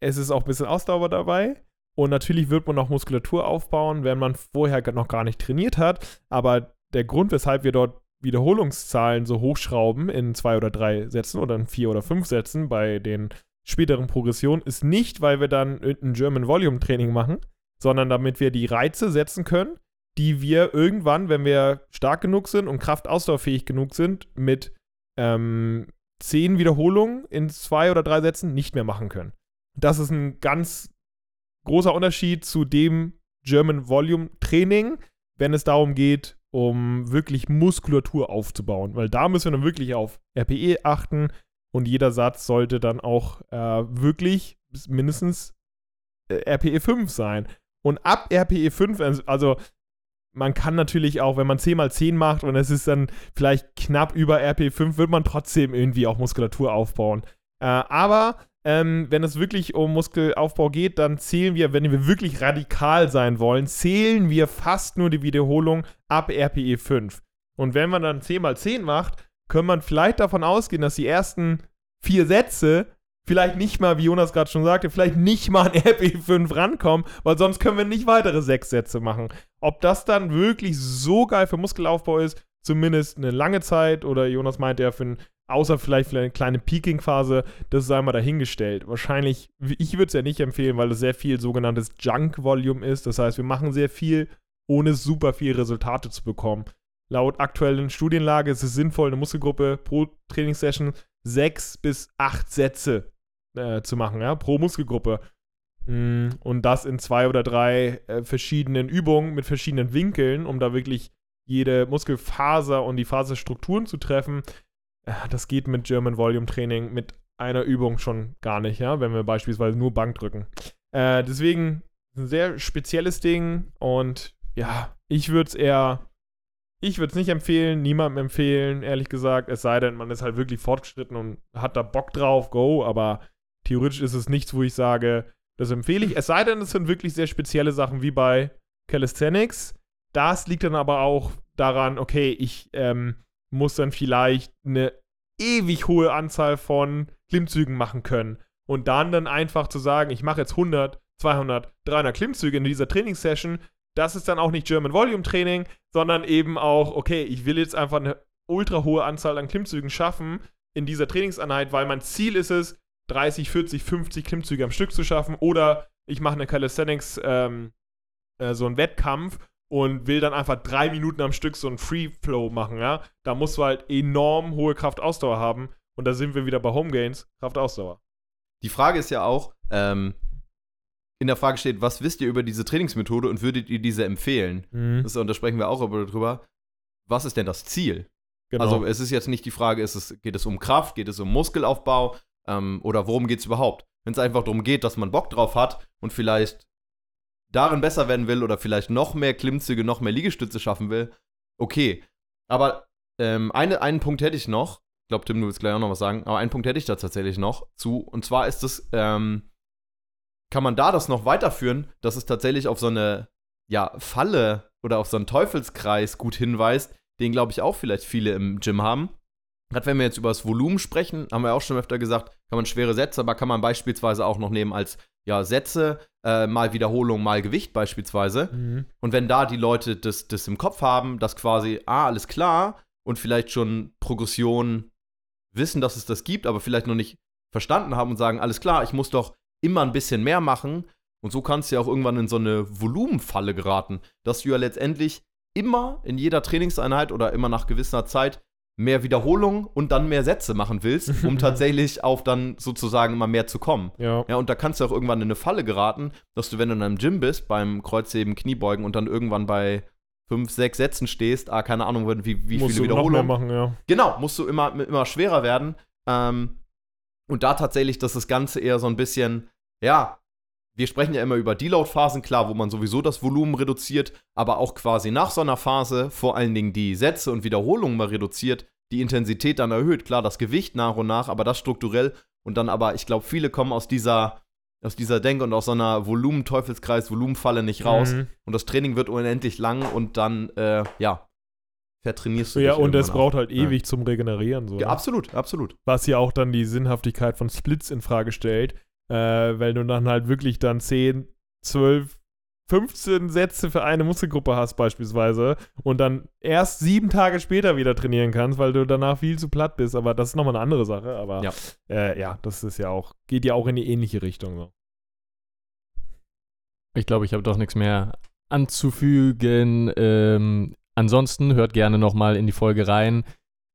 es ist auch ein bisschen Ausdauer dabei. Und natürlich wird man noch Muskulatur aufbauen, wenn man vorher noch gar nicht trainiert hat. Aber der Grund, weshalb wir dort Wiederholungszahlen so hochschrauben in zwei oder drei Sätzen oder in vier oder fünf Sätzen bei den späteren Progressionen, ist nicht, weil wir dann ein German Volume Training machen, sondern damit wir die Reize setzen können, die wir irgendwann, wenn wir stark genug sind und kraftausdauerfähig genug sind, mit ähm, zehn Wiederholungen in zwei oder drei Sätzen nicht mehr machen können. Das ist ein ganz großer Unterschied zu dem German Volume Training, wenn es darum geht, um wirklich Muskulatur aufzubauen. Weil da müssen wir dann wirklich auf RPE achten und jeder Satz sollte dann auch äh, wirklich mindestens äh, RPE 5 sein. Und ab RPE 5, also- also man kann natürlich auch, wenn man 10 mal 10 macht und es ist dann vielleicht knapp über RPE 5, wird man trotzdem irgendwie auch Muskulatur aufbauen. Äh, aber ähm, wenn es wirklich um Muskelaufbau geht, dann zählen wir, wenn wir wirklich radikal sein wollen, zählen wir fast nur die Wiederholung ab RPE 5. Und wenn man dann 10 mal 10 macht, kann man vielleicht davon ausgehen, dass die ersten vier Sätze vielleicht nicht mal, wie Jonas gerade schon sagte, vielleicht nicht mal an RPE 5 rankommen, weil sonst können wir nicht weitere sechs Sätze machen. Ob das dann wirklich so geil für Muskelaufbau ist, zumindest eine lange Zeit, oder Jonas meinte ja, für ein, außer vielleicht für eine kleine Peaking-Phase, das sei mal dahingestellt. Wahrscheinlich, ich würde es ja nicht empfehlen, weil es sehr viel sogenanntes Junk-Volume ist. Das heißt, wir machen sehr viel, ohne super viel Resultate zu bekommen. Laut aktuellen Studienlage ist es sinnvoll, eine Muskelgruppe pro Trainingssession sechs bis acht Sätze äh, zu machen, ja, pro Muskelgruppe. Mm, Und das in zwei oder drei äh, verschiedenen Übungen mit verschiedenen Winkeln, um da wirklich jede Muskelfaser und die Faserstrukturen zu treffen. Äh, Das geht mit German Volume Training mit einer Übung schon gar nicht, ja, wenn wir beispielsweise nur Bank drücken. Äh, deswegen ein sehr spezielles Ding und ja, ich würde es eher, ich würde es nicht empfehlen, niemandem empfehlen, ehrlich gesagt, es sei denn, man ist halt wirklich fortgeschritten und hat da Bock drauf, go, aber theoretisch ist es nichts, wo ich sage, das empfehle ich. Es sei denn, es sind wirklich sehr spezielle Sachen wie bei Calisthenics. Das liegt dann aber auch daran, okay, ich ähm, muss dann vielleicht eine ewig hohe Anzahl von Klimmzügen machen können. Und dann dann einfach zu sagen, ich mache jetzt 100, 200, 300 Klimmzüge in dieser Trainingssession, das ist dann auch nicht German Volume Training, sondern eben auch, okay, ich will jetzt einfach eine ultra hohe Anzahl an Klimmzügen schaffen in dieser Trainingseinheit, weil mein Ziel ist es, 30, 40, 50 Klimmzüge am Stück zu schaffen oder ich mache eine Calisthenics, ähm, äh, so einen Wettkampf und will dann einfach drei Minuten am Stück so einen Free Flow machen, ja. Da musst du halt enorm hohe Kraftausdauer haben und da sind wir wieder bei Home Gains, Kraftausdauer. Die Frage ist ja auch, ähm, in der Frage steht, was wisst ihr über diese Trainingsmethode und würdet ihr diese empfehlen? Mhm. Das, und da sprechen wir auch darüber. Was ist denn das Ziel? Genau. Also es ist jetzt nicht die Frage, es, geht es um Kraft, geht es um Muskelaufbau ähm, oder worum geht es überhaupt? Wenn es einfach darum geht, dass man Bock drauf hat und vielleicht darin besser werden will oder vielleicht noch mehr Klimmzüge, noch mehr Liegestütze schaffen will, okay. Aber ähm, eine, einen Punkt hätte ich noch. Ich glaube, Tim, du willst gleich auch noch was sagen. Aber einen Punkt hätte ich da tatsächlich noch zu. Und zwar ist es, ähm, kann man da das noch weiterführen, dass es tatsächlich auf so eine, ja, Falle oder auf so einen Teufelskreis gut hinweist, den, glaube ich, auch vielleicht viele im Gym haben. Gerade wenn wir jetzt über das Volumen sprechen, haben wir auch schon öfter gesagt, kann man schwere Sätze, aber kann man beispielsweise auch noch nehmen als ja, Sätze, äh, mal Wiederholung, mal Gewicht beispielsweise. Mhm. Und wenn da die Leute das, das im Kopf haben, dass quasi, ah, alles klar, und vielleicht schon Progression wissen, dass es das gibt, aber vielleicht noch nicht verstanden haben und sagen, alles klar, ich muss doch immer ein bisschen mehr machen. Und so kannst du ja auch irgendwann in so eine Volumenfalle geraten, dass du ja letztendlich immer in jeder Trainingseinheit oder immer nach gewisser Zeit mehr Wiederholung und dann mehr Sätze machen willst, um tatsächlich auf dann sozusagen immer mehr zu kommen. Ja. Ja, und da kannst du auch irgendwann in eine Falle geraten, dass du, wenn du in einem Gym bist, beim Kreuzheben, Kniebeugen und dann irgendwann bei fünf, sechs Sätzen stehst, ah, keine Ahnung, wie, wie Musst viele du noch mehr Wiederholungen. machen, ja. Genau, musst du immer, immer schwerer werden. Ähm, und da tatsächlich, dass das Ganze eher so ein bisschen, ja, wir sprechen ja immer über Deload-Phasen, klar, wo man sowieso das Volumen reduziert, aber auch quasi nach so einer Phase vor allen Dingen die Sätze und Wiederholungen mal reduziert, die Intensität dann erhöht, klar, das Gewicht nach und nach, aber das strukturell und dann aber, ich glaube, viele kommen aus dieser, aus dieser Denk- und aus so einer Volumen-Teufelskreis, Volumenfalle nicht raus Mhm. und das Training wird unendlich lang und dann, äh, ja, vertrainierst du Ja, und es braucht auch. halt ewig zum Regenerieren. So, Ja, ne? absolut, absolut. Was ja auch dann die Sinnhaftigkeit von Splits in Frage stellt, äh, weil du dann halt wirklich dann 10, 12, 15 Sätze für eine Muskelgruppe hast beispielsweise und dann erst sieben Tage später wieder trainieren kannst, weil du danach viel zu platt bist. Aber das ist nochmal eine andere Sache. Aber Ja. äh, ja, das ist ja auch, geht ja auch in die ähnliche Richtung. So. Ich glaube, ich habe doch nichts mehr anzufügen. Ähm, ansonsten hört gerne nochmal in die Folge rein.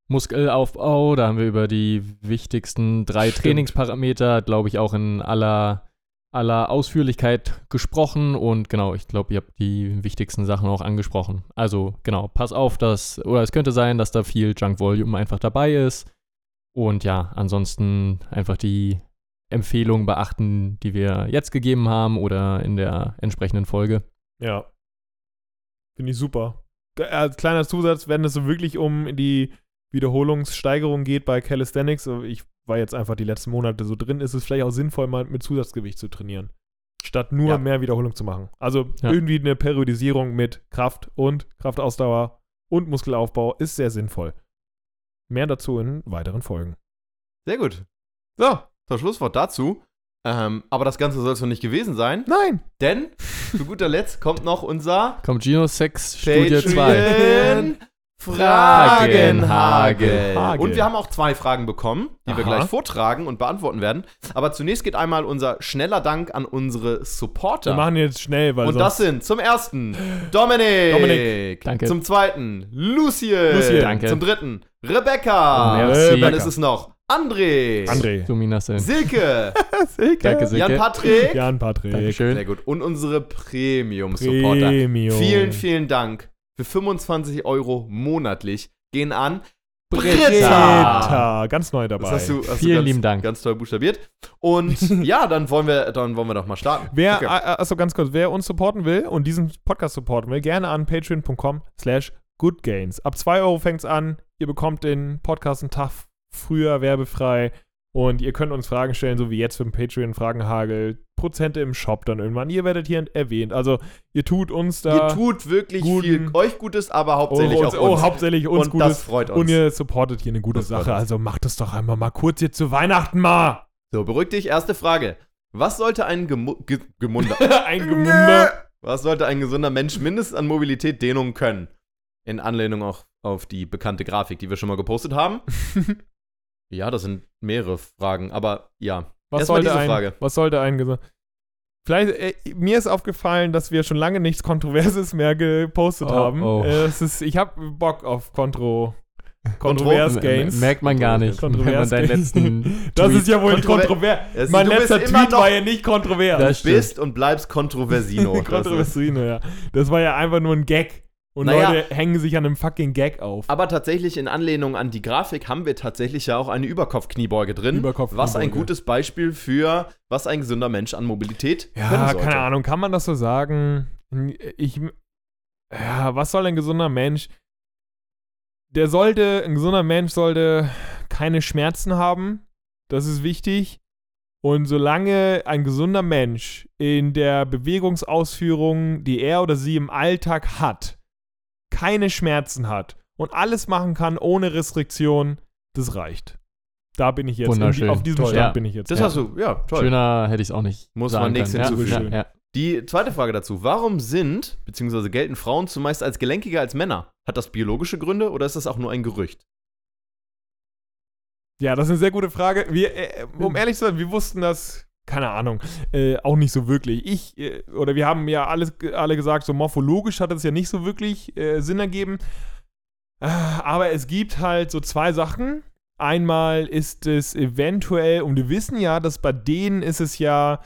Muskelaufbau, da haben wir über die wichtigsten drei Stimmt. Trainingsparameter, glaube ich, auch in aller, aller Ausführlichkeit gesprochen. Und genau, ich glaube, ihr habt die wichtigsten Sachen auch angesprochen. Also genau, pass auf, dass, oder es könnte sein, dass da viel Junk Volume einfach dabei ist. Und ja, ansonsten einfach die Empfehlungen beachten, die wir jetzt gegeben haben oder in der entsprechenden Folge. Ja. Finde ich super. Als kleiner Zusatz, wenn es so wirklich um die Wiederholungssteigerung geht bei Calisthenics, so ich war jetzt einfach die letzten Monate so drin, ist es vielleicht auch sinnvoll, mal mit Zusatzgewicht zu trainieren. Statt nur Ja. mehr Wiederholung zu machen. Also Ja. irgendwie eine Periodisierung mit Kraft und Kraftausdauer und Muskelaufbau ist sehr sinnvoll. Mehr dazu in weiteren Folgen. Sehr gut. So, Das Schlusswort dazu. Ähm, aber das Ganze soll es noch nicht gewesen sein, nein. denn zu guter Letzt kommt noch unser Kommt Gino Sex Studie 2. Fragenhagel. Hagel. Und wir haben auch zwei Fragen bekommen, die wir Aha. gleich vortragen und beantworten werden. Aber zunächst geht einmal unser schneller Dank an unsere Supporter. Wir machen jetzt schnell, weil und das sind zum ersten Dominik. Dominik. Danke. Zum zweiten Lucien. Lucien. Danke. Zum dritten Rebecca. Merci. Dann ist es noch André. André. Dominasse. Silke. Silke. Danke, Silke. Jan-Patrick. Jan Patrick. Dankeschön. Sehr gut. Und unsere Premium-Supporter. Premium. Vielen, vielen Dank. Für 25 Euro monatlich gehen an Britta. Britta. Ganz neu dabei. Das hast du, hast Vielen du ganz, lieben Dank. Ganz toll buchstabiert. Und ja, dann wollen wir, dann wollen wir doch mal starten. Wer, Okay. achso, ganz kurz, wer uns supporten will und diesen Podcast supporten will, gerne an patreon.com slash goodgains. Ab 2 Euro fängt's an. Ihr bekommt den Podcast einen Tag früher werbefrei und ihr könnt uns Fragen stellen, so wie jetzt für den Patreon-Fragenhagel. Prozente im Shop dann irgendwann. Ihr werdet hier erwähnt. Also, ihr tut uns da. Ihr tut wirklich guten- viel euch Gutes, aber oh, hauptsächlich uns, auch oh, uns. hauptsächlich uns und Gutes. das freut uns. und ihr supportet hier eine gute Das Sache. Also macht es doch einmal mal kurz jetzt zu Weihnachten mal. so, beruhig dich. Erste Frage. Was sollte ein Gemu Ge Gemunder Ein Gemunder. Was sollte ein gesunder Mensch mindestens an Mobilität, Dehnung können? In Anlehnung auch auf die bekannte Grafik, die wir schon mal gepostet haben. ja, das sind mehrere Fragen, aber ja. Was Erstmal sollte, diese ein, Frage. was sollte ein Ges- Vielleicht, äh, mir ist aufgefallen, dass wir schon lange nichts Kontroverses mehr gepostet Oh, haben. oh. Äh, es ist, ich habe Bock auf Kontro, Kontrovers Gains. Merkt man gar nicht, wenn man Kontrovers deinen letzten Das Tweet- ist ja wohl nicht Kontrover- kontrovers. Es- Mein du letzter Tweet war ja nicht kontrovers. Das stimmt. Bist und bleibst Kontroversino. Kontroversino, ja. Das war ja einfach nur ein Gag. Und Naja. Leute hängen sich an einem fucking Gag auf. Aber tatsächlich in Anlehnung an die Grafik haben wir tatsächlich ja auch eine Überkopfkniebeuge drin. Überkopfkniebeuge. Was ein gutes Beispiel für, was ein gesunder Mensch an Mobilität Ja, keine Ahnung, kann man das so sagen? Ich, ja, was soll ein gesunder Mensch? Der sollte, ein gesunder Mensch sollte keine Schmerzen haben. Das ist wichtig. Und solange ein gesunder Mensch in der Bewegungsausführung, die er oder sie im Alltag hat, keine Schmerzen hat und alles machen kann ohne Restriktion, das reicht. Da bin ich jetzt. In die, Wunderschön. auf diesem Toll. Stand Ja. bin ich jetzt. Das ja. hast du, ja, toll. Schöner hätte ich es auch nicht. Muss sagen man nichts hinzufügen. Ja, ja, Die zweite Frage dazu: Warum sind bzw. gelten Frauen zumeist als gelenkiger als Männer? Hat das biologische Gründe oder ist das auch nur ein Gerücht? Ja, das ist eine sehr gute Frage. Wir, äh, um ehrlich zu sein, wir wussten das, keine Ahnung, äh, auch nicht so wirklich. Ich, äh, oder wir haben ja alles, alle gesagt, so morphologisch hat es ja nicht so wirklich äh, Sinn ergeben. Äh, aber es gibt halt so zwei Sachen. Einmal ist es eventuell, und wir wissen ja, dass bei denen ist es ja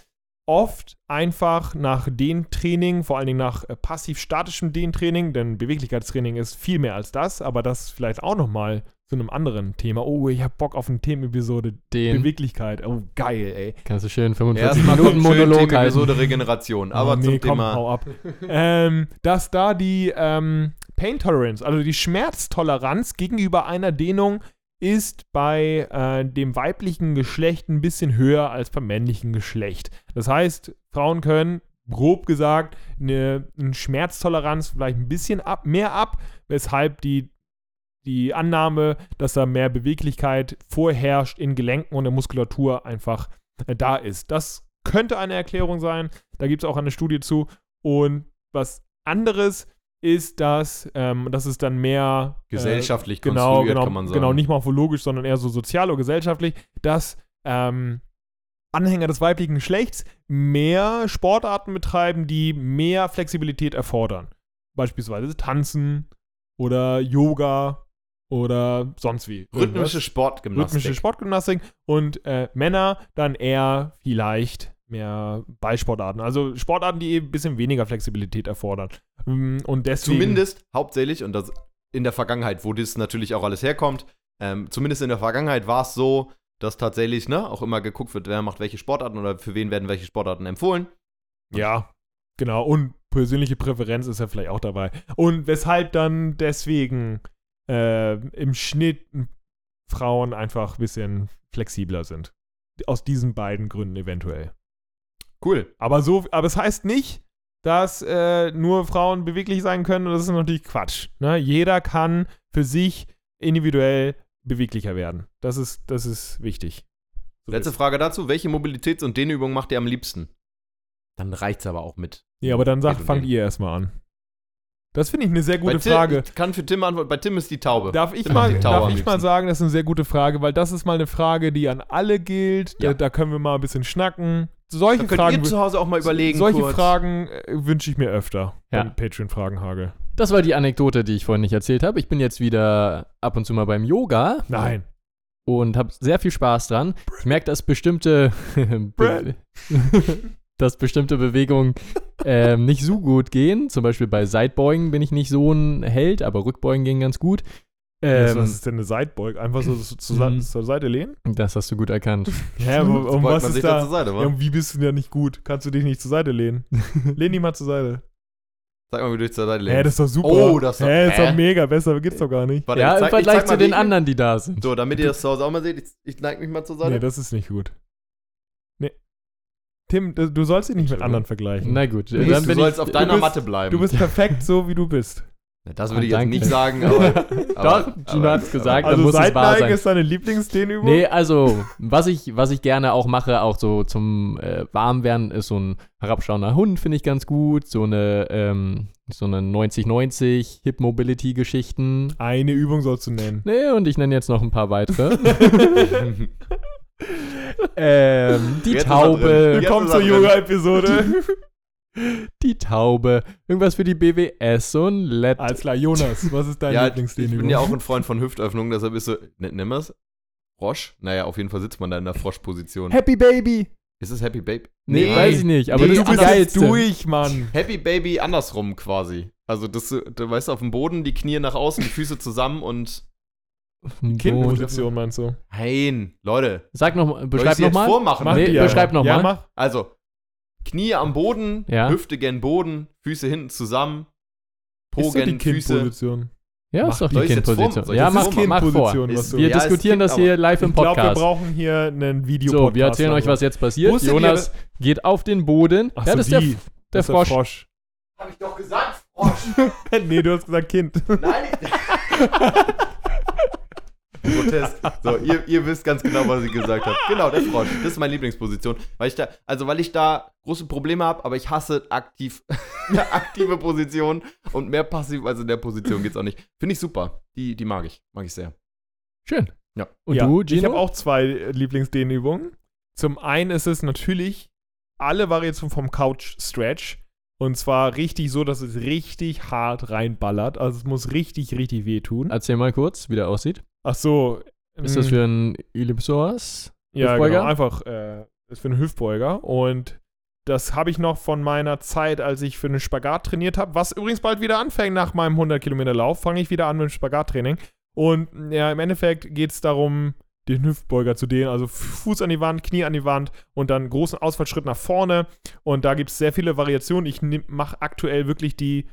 oft einfach nach Dehntraining, vor allen Dingen nach äh, passiv-statischem Dehntraining, denn Beweglichkeitstraining ist viel mehr als das, aber das vielleicht auch nochmal zu einem anderen Thema. Oh, ich hab Bock auf eine Themenepisode. Den Beweglichkeit. Oh, geil, ey. kannst du schön 45 Erstmal Minuten Monolog. Episode Regeneration. Aber oh, nee, zum komm, Thema. hau ab. ähm, dass da die ähm, Pain Tolerance, also die Schmerztoleranz gegenüber einer Dehnung ist bei äh, dem weiblichen Geschlecht ein bisschen höher als beim männlichen Geschlecht. Das heißt, Frauen können, grob gesagt, eine, eine Schmerztoleranz vielleicht ein bisschen ab, mehr ab, weshalb die, die Annahme, dass da mehr Beweglichkeit vorherrscht in Gelenken und der Muskulatur einfach äh, da ist. Das könnte eine Erklärung sein. Da gibt es auch eine Studie zu. Und was anderes ist, dass ähm, das ist dann mehr äh, Gesellschaftlich genau, konstruiert, genau, kann man sagen. genau, nicht morphologisch, sondern eher so sozial oder gesellschaftlich, dass ähm, Anhänger des weiblichen Geschlechts mehr Sportarten betreiben, die mehr Flexibilität erfordern. Beispielsweise Tanzen oder Yoga oder sonst wie. Rhythmische. Sportgymnastik. Rhythmische Sportgymnastik und äh, Männer dann eher vielleicht mehr Ballsportarten. Also Sportarten, die eben ein bisschen weniger Flexibilität erfordern. Mm, Und deswegen. Zumindest hauptsächlich, und das in der Vergangenheit, wo das natürlich auch alles herkommt, ähm, zumindest in der Vergangenheit war es so, dass tatsächlich ne, auch immer geguckt wird, wer macht welche Sportarten oder für wen werden welche Sportarten empfohlen. Ja, genau. Und persönliche Präferenz ist ja vielleicht auch dabei. Und weshalb dann deswegen äh, im Schnitt Frauen einfach ein bisschen flexibler sind. Aus diesen beiden Gründen eventuell. Cool. Aber so, aber es heißt nicht, dass äh, nur Frauen beweglich sein können. Und das ist natürlich Quatsch. Ne? Jeder kann für sich individuell beweglicher werden. Das ist, das ist wichtig. So Letzte ist- Frage dazu. Welche Mobilitäts- und Dehnübung macht ihr am liebsten? Dann reicht's aber auch mit. Ja, aber dann sagt, fangt ihr erstmal an. Das finde ich eine sehr gute Tim, Frage. Ich kann für Tim antworten. Bei Tim ist die Taube. Darf ich Tim mal, hat die Taube darf ich mal sagen, das ist eine sehr gute Frage, weil das ist mal eine Frage, die an alle gilt. Ja. Da, da können wir mal ein bisschen schnacken. Solche Da könnt Fragen, ihr zu Hause auch mal überlegen. solche kurz. Fragen äh, wünsche ich mir öfter. Ja. beim Patreon-Fragenhagel. Das war die Anekdote, die ich vorhin nicht erzählt habe. Ich bin jetzt wieder ab und zu mal beim Yoga. Nein. Und habe sehr viel Spaß dran. Ich merke, dass bestimmte, dass bestimmte Bewegungen ähm, nicht so gut gehen. Zum Beispiel bei Sidebeugen bin ich nicht so ein Held, aber Rückbeugen gehen ganz gut. Was Ähm, ist denn eine Seitbeug? Einfach so, so zur, Mhm. zur Seite lehnen? das hast du gut erkannt. Ja, aber um was ist da? zur Seite, wa? Ja, und wie bist du denn ja nicht gut? Kannst du dich nicht zur Seite lehnen? Lehn dich mal zur Seite. Sag mal, wie du dich zur Seite Hä, lehnst. das ist doch super. Oh, das ist doch- Hä, das ist doch hä? mega. Besser geht's doch gar nicht. Warte, ja, ich im Vergleich zu den anderen, die da sind. So, damit ihr das zu Hause auch mal seht, ich, ich neige mich mal zur Seite. Nee, das ist nicht gut. Tim, du sollst dich nicht mit anderen vergleichen. Na gut, du dann bist, du sollst ich. auf deiner bist- Matte bleiben. Du bist perfekt so, wie du bist. Das würde Ah, ich jetzt nicht sagen, aber. Doch, aber- Gino aber- hat's gesagt, aber- Also muss es wahr sein. ist deine Lieblingsdehnübung? Nee, also, was ich, was ich gerne auch mache, auch so zum äh, Warmwerden, ist so ein herabschauender Hund, finde ich ganz gut. So eine, ähm, so eine 90-90 Hip-Mobility-Geschichten. Eine Übung sollst du nennen. Nee, und ich nenne jetzt noch ein paar weitere. ähm, die Jetzt. Taube. Ist zur. Yoga-Episode. Die Taube. Irgendwas für die BWS. Ein Let. Alles klar, Jonas, was ist dein ja, ich Lieblingsdehnübung? bin ja auch ein Freund von Hüftöffnungen, deshalb ist so, ne, nimm es. Frosch? Naja, auf jeden Fall sitzt man da in der Froschposition. Happy Baby. Ist es Happy Baby? nee, weiß ich nicht. Aber Nee, das ist du die bist geilste. durch, Mann. Happy Baby andersrum quasi. Also, das, du du weißt, auf dem Boden, die Knie nach außen, die Füße zusammen und. Kindposition meinst du? Nein, Leute. Sag noch, beschreib nochmal. vormachen? Mach Nee, ja. beschreib noch Ja, mal. mach. Also, Knie am Boden, Ja. Hüfte gen Boden, Füße hinten zusammen, Po Ist gen Füße. Kindposition. Ja, Mach ist doch die. Kindposition. Ja, mach, mach vor. Ist- Wir Ja, diskutieren das hier live im Ich glaube, wir Podcast. brauchen hier einen video So, wir erzählen euch, was jetzt passiert. Wusstet ihr, Jonas geht auf den Boden. Ach ja, so, das ist der, die. Der Das ist Frosch. Frosch. Hab ich doch gesagt, Frosch. nee, du hast gesagt Kind. Nein, ich. Protest. So, ihr, ihr wisst ganz genau, was ich gesagt habe. Genau, der Frosch. Das ist meine Lieblingsposition. Weil ich da, also weil ich da große Probleme habe, aber ich hasse aktiv, aktive Position und mehr passiv als in der Position geht's auch nicht. Finde ich super. Die, die mag ich. Mag ich sehr. Schön. Ja. Und ja, du, Ich Gino? habe auch zwei Lieblingsdehnübungen. Zum einen ist es natürlich alle Variationen vom Couch Stretch. Und zwar richtig so, dass es richtig hart reinballert. Also es muss richtig, richtig wehtun. Erzähl mal kurz, wie der aussieht. Ach so. Ist das mm, für ein Ellipsoas? Ja, Hüftbeuger? genau. Einfach äh, ist für einen Hüftbeuger. Und das habe ich noch von meiner Zeit, als ich für einen Spagat trainiert habe, was übrigens bald wieder anfängt nach meinem 100 Kilometer Lauf, fange ich wieder an mit dem Spagattraining. Und ja, im Endeffekt geht es darum, den Hüftbeuger zu dehnen, also Fuß an die Wand, Knie an die Wand und dann großen Ausfallschritt nach vorne. Und da gibt es sehr viele Variationen. Ich mache aktuell wirklich die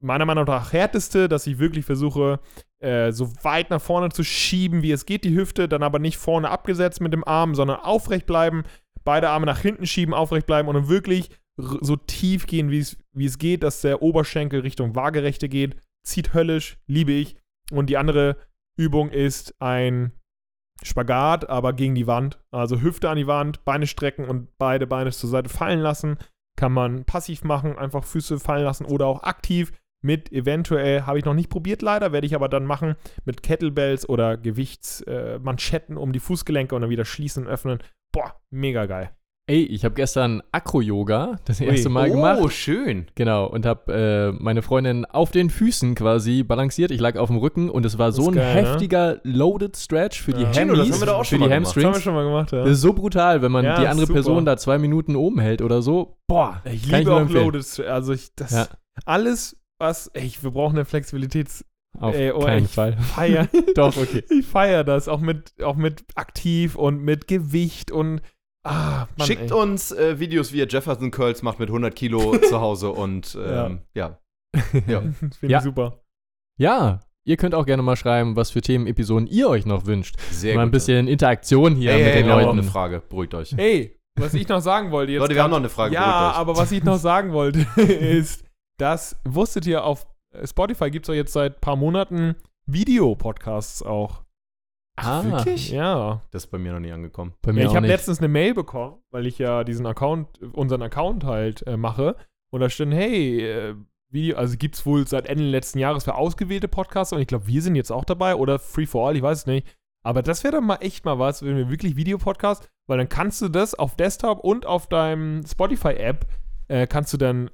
meiner Meinung nach härteste, dass ich wirklich versuche, äh, so weit nach vorne zu schieben, wie es geht, die Hüfte, dann aber nicht vorne abgesetzt mit dem Arm, sondern aufrecht bleiben, beide Arme nach hinten schieben, aufrecht bleiben und dann wirklich so tief gehen, wie es, wie es geht, dass der Oberschenkel Richtung Waagerechte geht. Zieht höllisch, liebe ich. Und die andere Übung ist ein Spagat, aber gegen die Wand. Also Hüfte an die Wand, Beine strecken und beide Beine zur Seite fallen lassen. Kann man passiv machen, einfach Füße fallen lassen oder auch aktiv mit eventuell, habe ich noch nicht probiert leider, werde ich aber dann machen, mit Kettlebells oder Gewichtsmanschetten äh, um die Fußgelenke und dann wieder schließen und öffnen. Boah, mega geil. Ey, ich habe gestern Akro-Yoga das Ui. erste Mal oh, gemacht. schön. Genau, und habe äh, meine Freundin auf den Füßen quasi balanciert. Ich lag auf dem Rücken und es war so ein geil, ne? heftiger Loaded Stretch für die Ja. Das haben wir doch auch für schon die mal gemacht. Das haben wir Hamstrings. schon mal gemacht, ja. Das ist so brutal, wenn man Ja, die andere super. Person da zwei Minuten oben hält oder so. Boah, Ich kann liebe nur auch empfehlen. Loaded. Stretch. Also ich, das Ja. alles, was, ey, wir brauchen eine Flexibilitäts Auf Ey, oh, keinen ich Fall. feier. Doch, okay. Ich feiere das, auch mit, auch mit aktiv und mit Gewicht und ah, Mann, Schickt ey. uns äh, Videos, wie ihr Jefferson Curls macht mit 100 Kilo zu Hause und ähm, ja. ja. Finde Ja. ich super. Ja, ihr könnt auch gerne mal schreiben, was für Themenepisoden ihr euch noch wünscht. Sehr mal ein gut. bisschen Interaktion hier Ey, mit ey, den wir haben noch Leuten. eine Frage. Beruhigt euch. Ey, was ich noch sagen wollte jetzt. Leute, wir haben grad- noch eine Frage. Ja, aber was ich noch sagen wollte, ist, dass, wusstet ihr, auf Spotify gibt es doch jetzt seit ein paar Monaten Videopodcasts auch. Ah, Wirklich? Ja. Das ist bei mir noch nie angekommen. bei mir ja ich habe letztens eine Mail bekommen, weil ich ja diesen Account, unseren Account halt äh, mache. Und da stand, hey, äh, Video, also gibt es wohl seit Ende letzten Jahres für ausgewählte Podcasts und ich glaube, wir sind jetzt auch dabei oder Free for All, ich weiß es nicht. Aber das wäre dann mal echt mal was, wenn wir wirklich Videopodcast, weil dann kannst du das auf Desktop und auf deinem Spotify-App äh, kannst du dann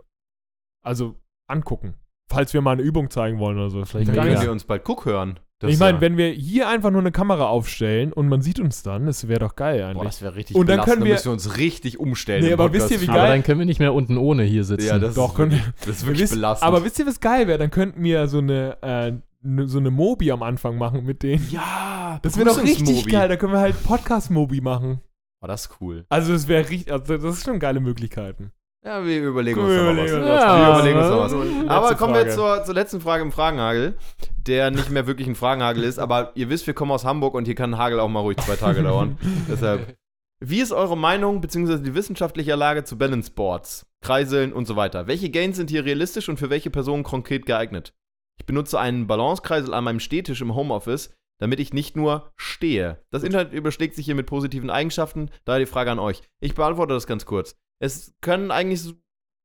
also angucken. Falls wir mal eine Übung zeigen wollen oder so. Vielleicht gar Können wir uns bald Guck hören? Das Ich meine, ja- wenn wir hier einfach nur eine Kamera aufstellen und man sieht uns dann, das wäre doch geil Boah, eigentlich. das wäre richtig Und dann belastend. können wir- müssen wir uns richtig umstellen. Nee, aber wisst ihr, wie Podcast. Aber geil- dann können wir nicht mehr unten ohne hier sitzen. Ja, das Doch, ist können wirklich, das ist wirklich Wisst- belastend. Aber wisst ihr, was geil wäre? Dann könnten wir so eine, äh, ne- so eine Mobi am Anfang machen mit denen. ja, Das wäre doch richtig Begrüßungsmobi. geil. Da können wir halt Podcast-Mobi machen. Oh, das ist cool. Also, das wäre richtig, also, das ist schon geile Möglichkeiten. Ja, wir überlegen uns noch was. was. wir überlegen uns noch was. So, letzte Aber kommen wir zur, zur letzten Frage im Fragenhagel, der nicht mehr wirklich ein Fragenhagel ist, aber ihr wisst, wir kommen aus Hamburg und hier kann ein Hagel auch mal ruhig zwei Tage dauern. Deshalb, wie ist eure Meinung bzw. die wissenschaftliche Lage zu Balance Boards, Kreiseln und so weiter? Welche Gains sind hier realistisch und für welche Personen konkret geeignet? Ich benutze einen Balancekreisel an meinem Stehtisch im Homeoffice, damit ich nicht nur stehe. Das Internet überschlägt sich hier mit positiven Eigenschaften, daher die Frage an euch. Ich beantworte das ganz kurz. Es können eigentlich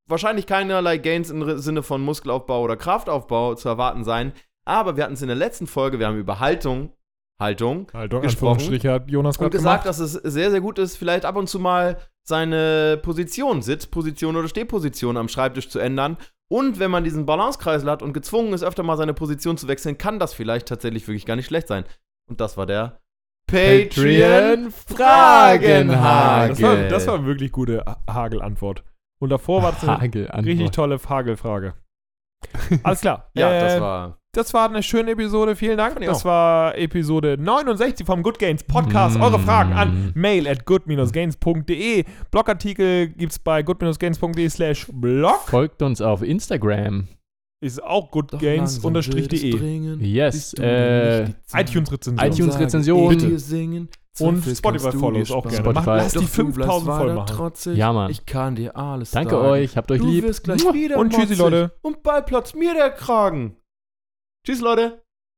wahrscheinlich keinerlei Gains im Sinne von Muskelaufbau oder Kraftaufbau zu erwarten sein, aber wir hatten es in der letzten Folge, wir haben über Haltung, Haltung Haltung, gesprochen hat Jonas und gesagt, gemacht. dass es sehr, sehr gut ist, vielleicht ab und zu mal seine Position, Sitzposition oder Stehposition am Schreibtisch zu ändern. Und wenn man diesen Balancekreisel hat und gezwungen ist, öfter mal seine Position zu wechseln, kann das vielleicht tatsächlich wirklich gar nicht schlecht sein. Und das war der Patreon Fragenhagel. Das war, das war eine wirklich gute Ha- Hagel-Antwort. Und davor war es eine richtig tolle Hagelfrage. Alles klar. Ja, Äh, das war. Das war eine schöne Episode, vielen Dank. Ich Das auch. war Episode 69 vom Good Gains Podcast. Mm. Eure Fragen an mail at good-gains.de. Blogartikel gibt's bei good-gains.de slash blog. Folgt uns auf Instagram. Ist auch dringend. Yes. Äh, iTunes-Rezension. iTunes- Sage Rezension. ich dir singen, Und Zweifel Spotify kannst du Follows dir auch gerne. Mach, Spotify. lass die Doch du 5000 bleibst voll machen. trotzig. Ja, Mann. Ich kann dir alles Danke sagen. euch, habt euch Du lieb. wirst gleich wieder Und tschüssi. Leute. Und bald platzt mir der Kragen. Tschüss, Leute.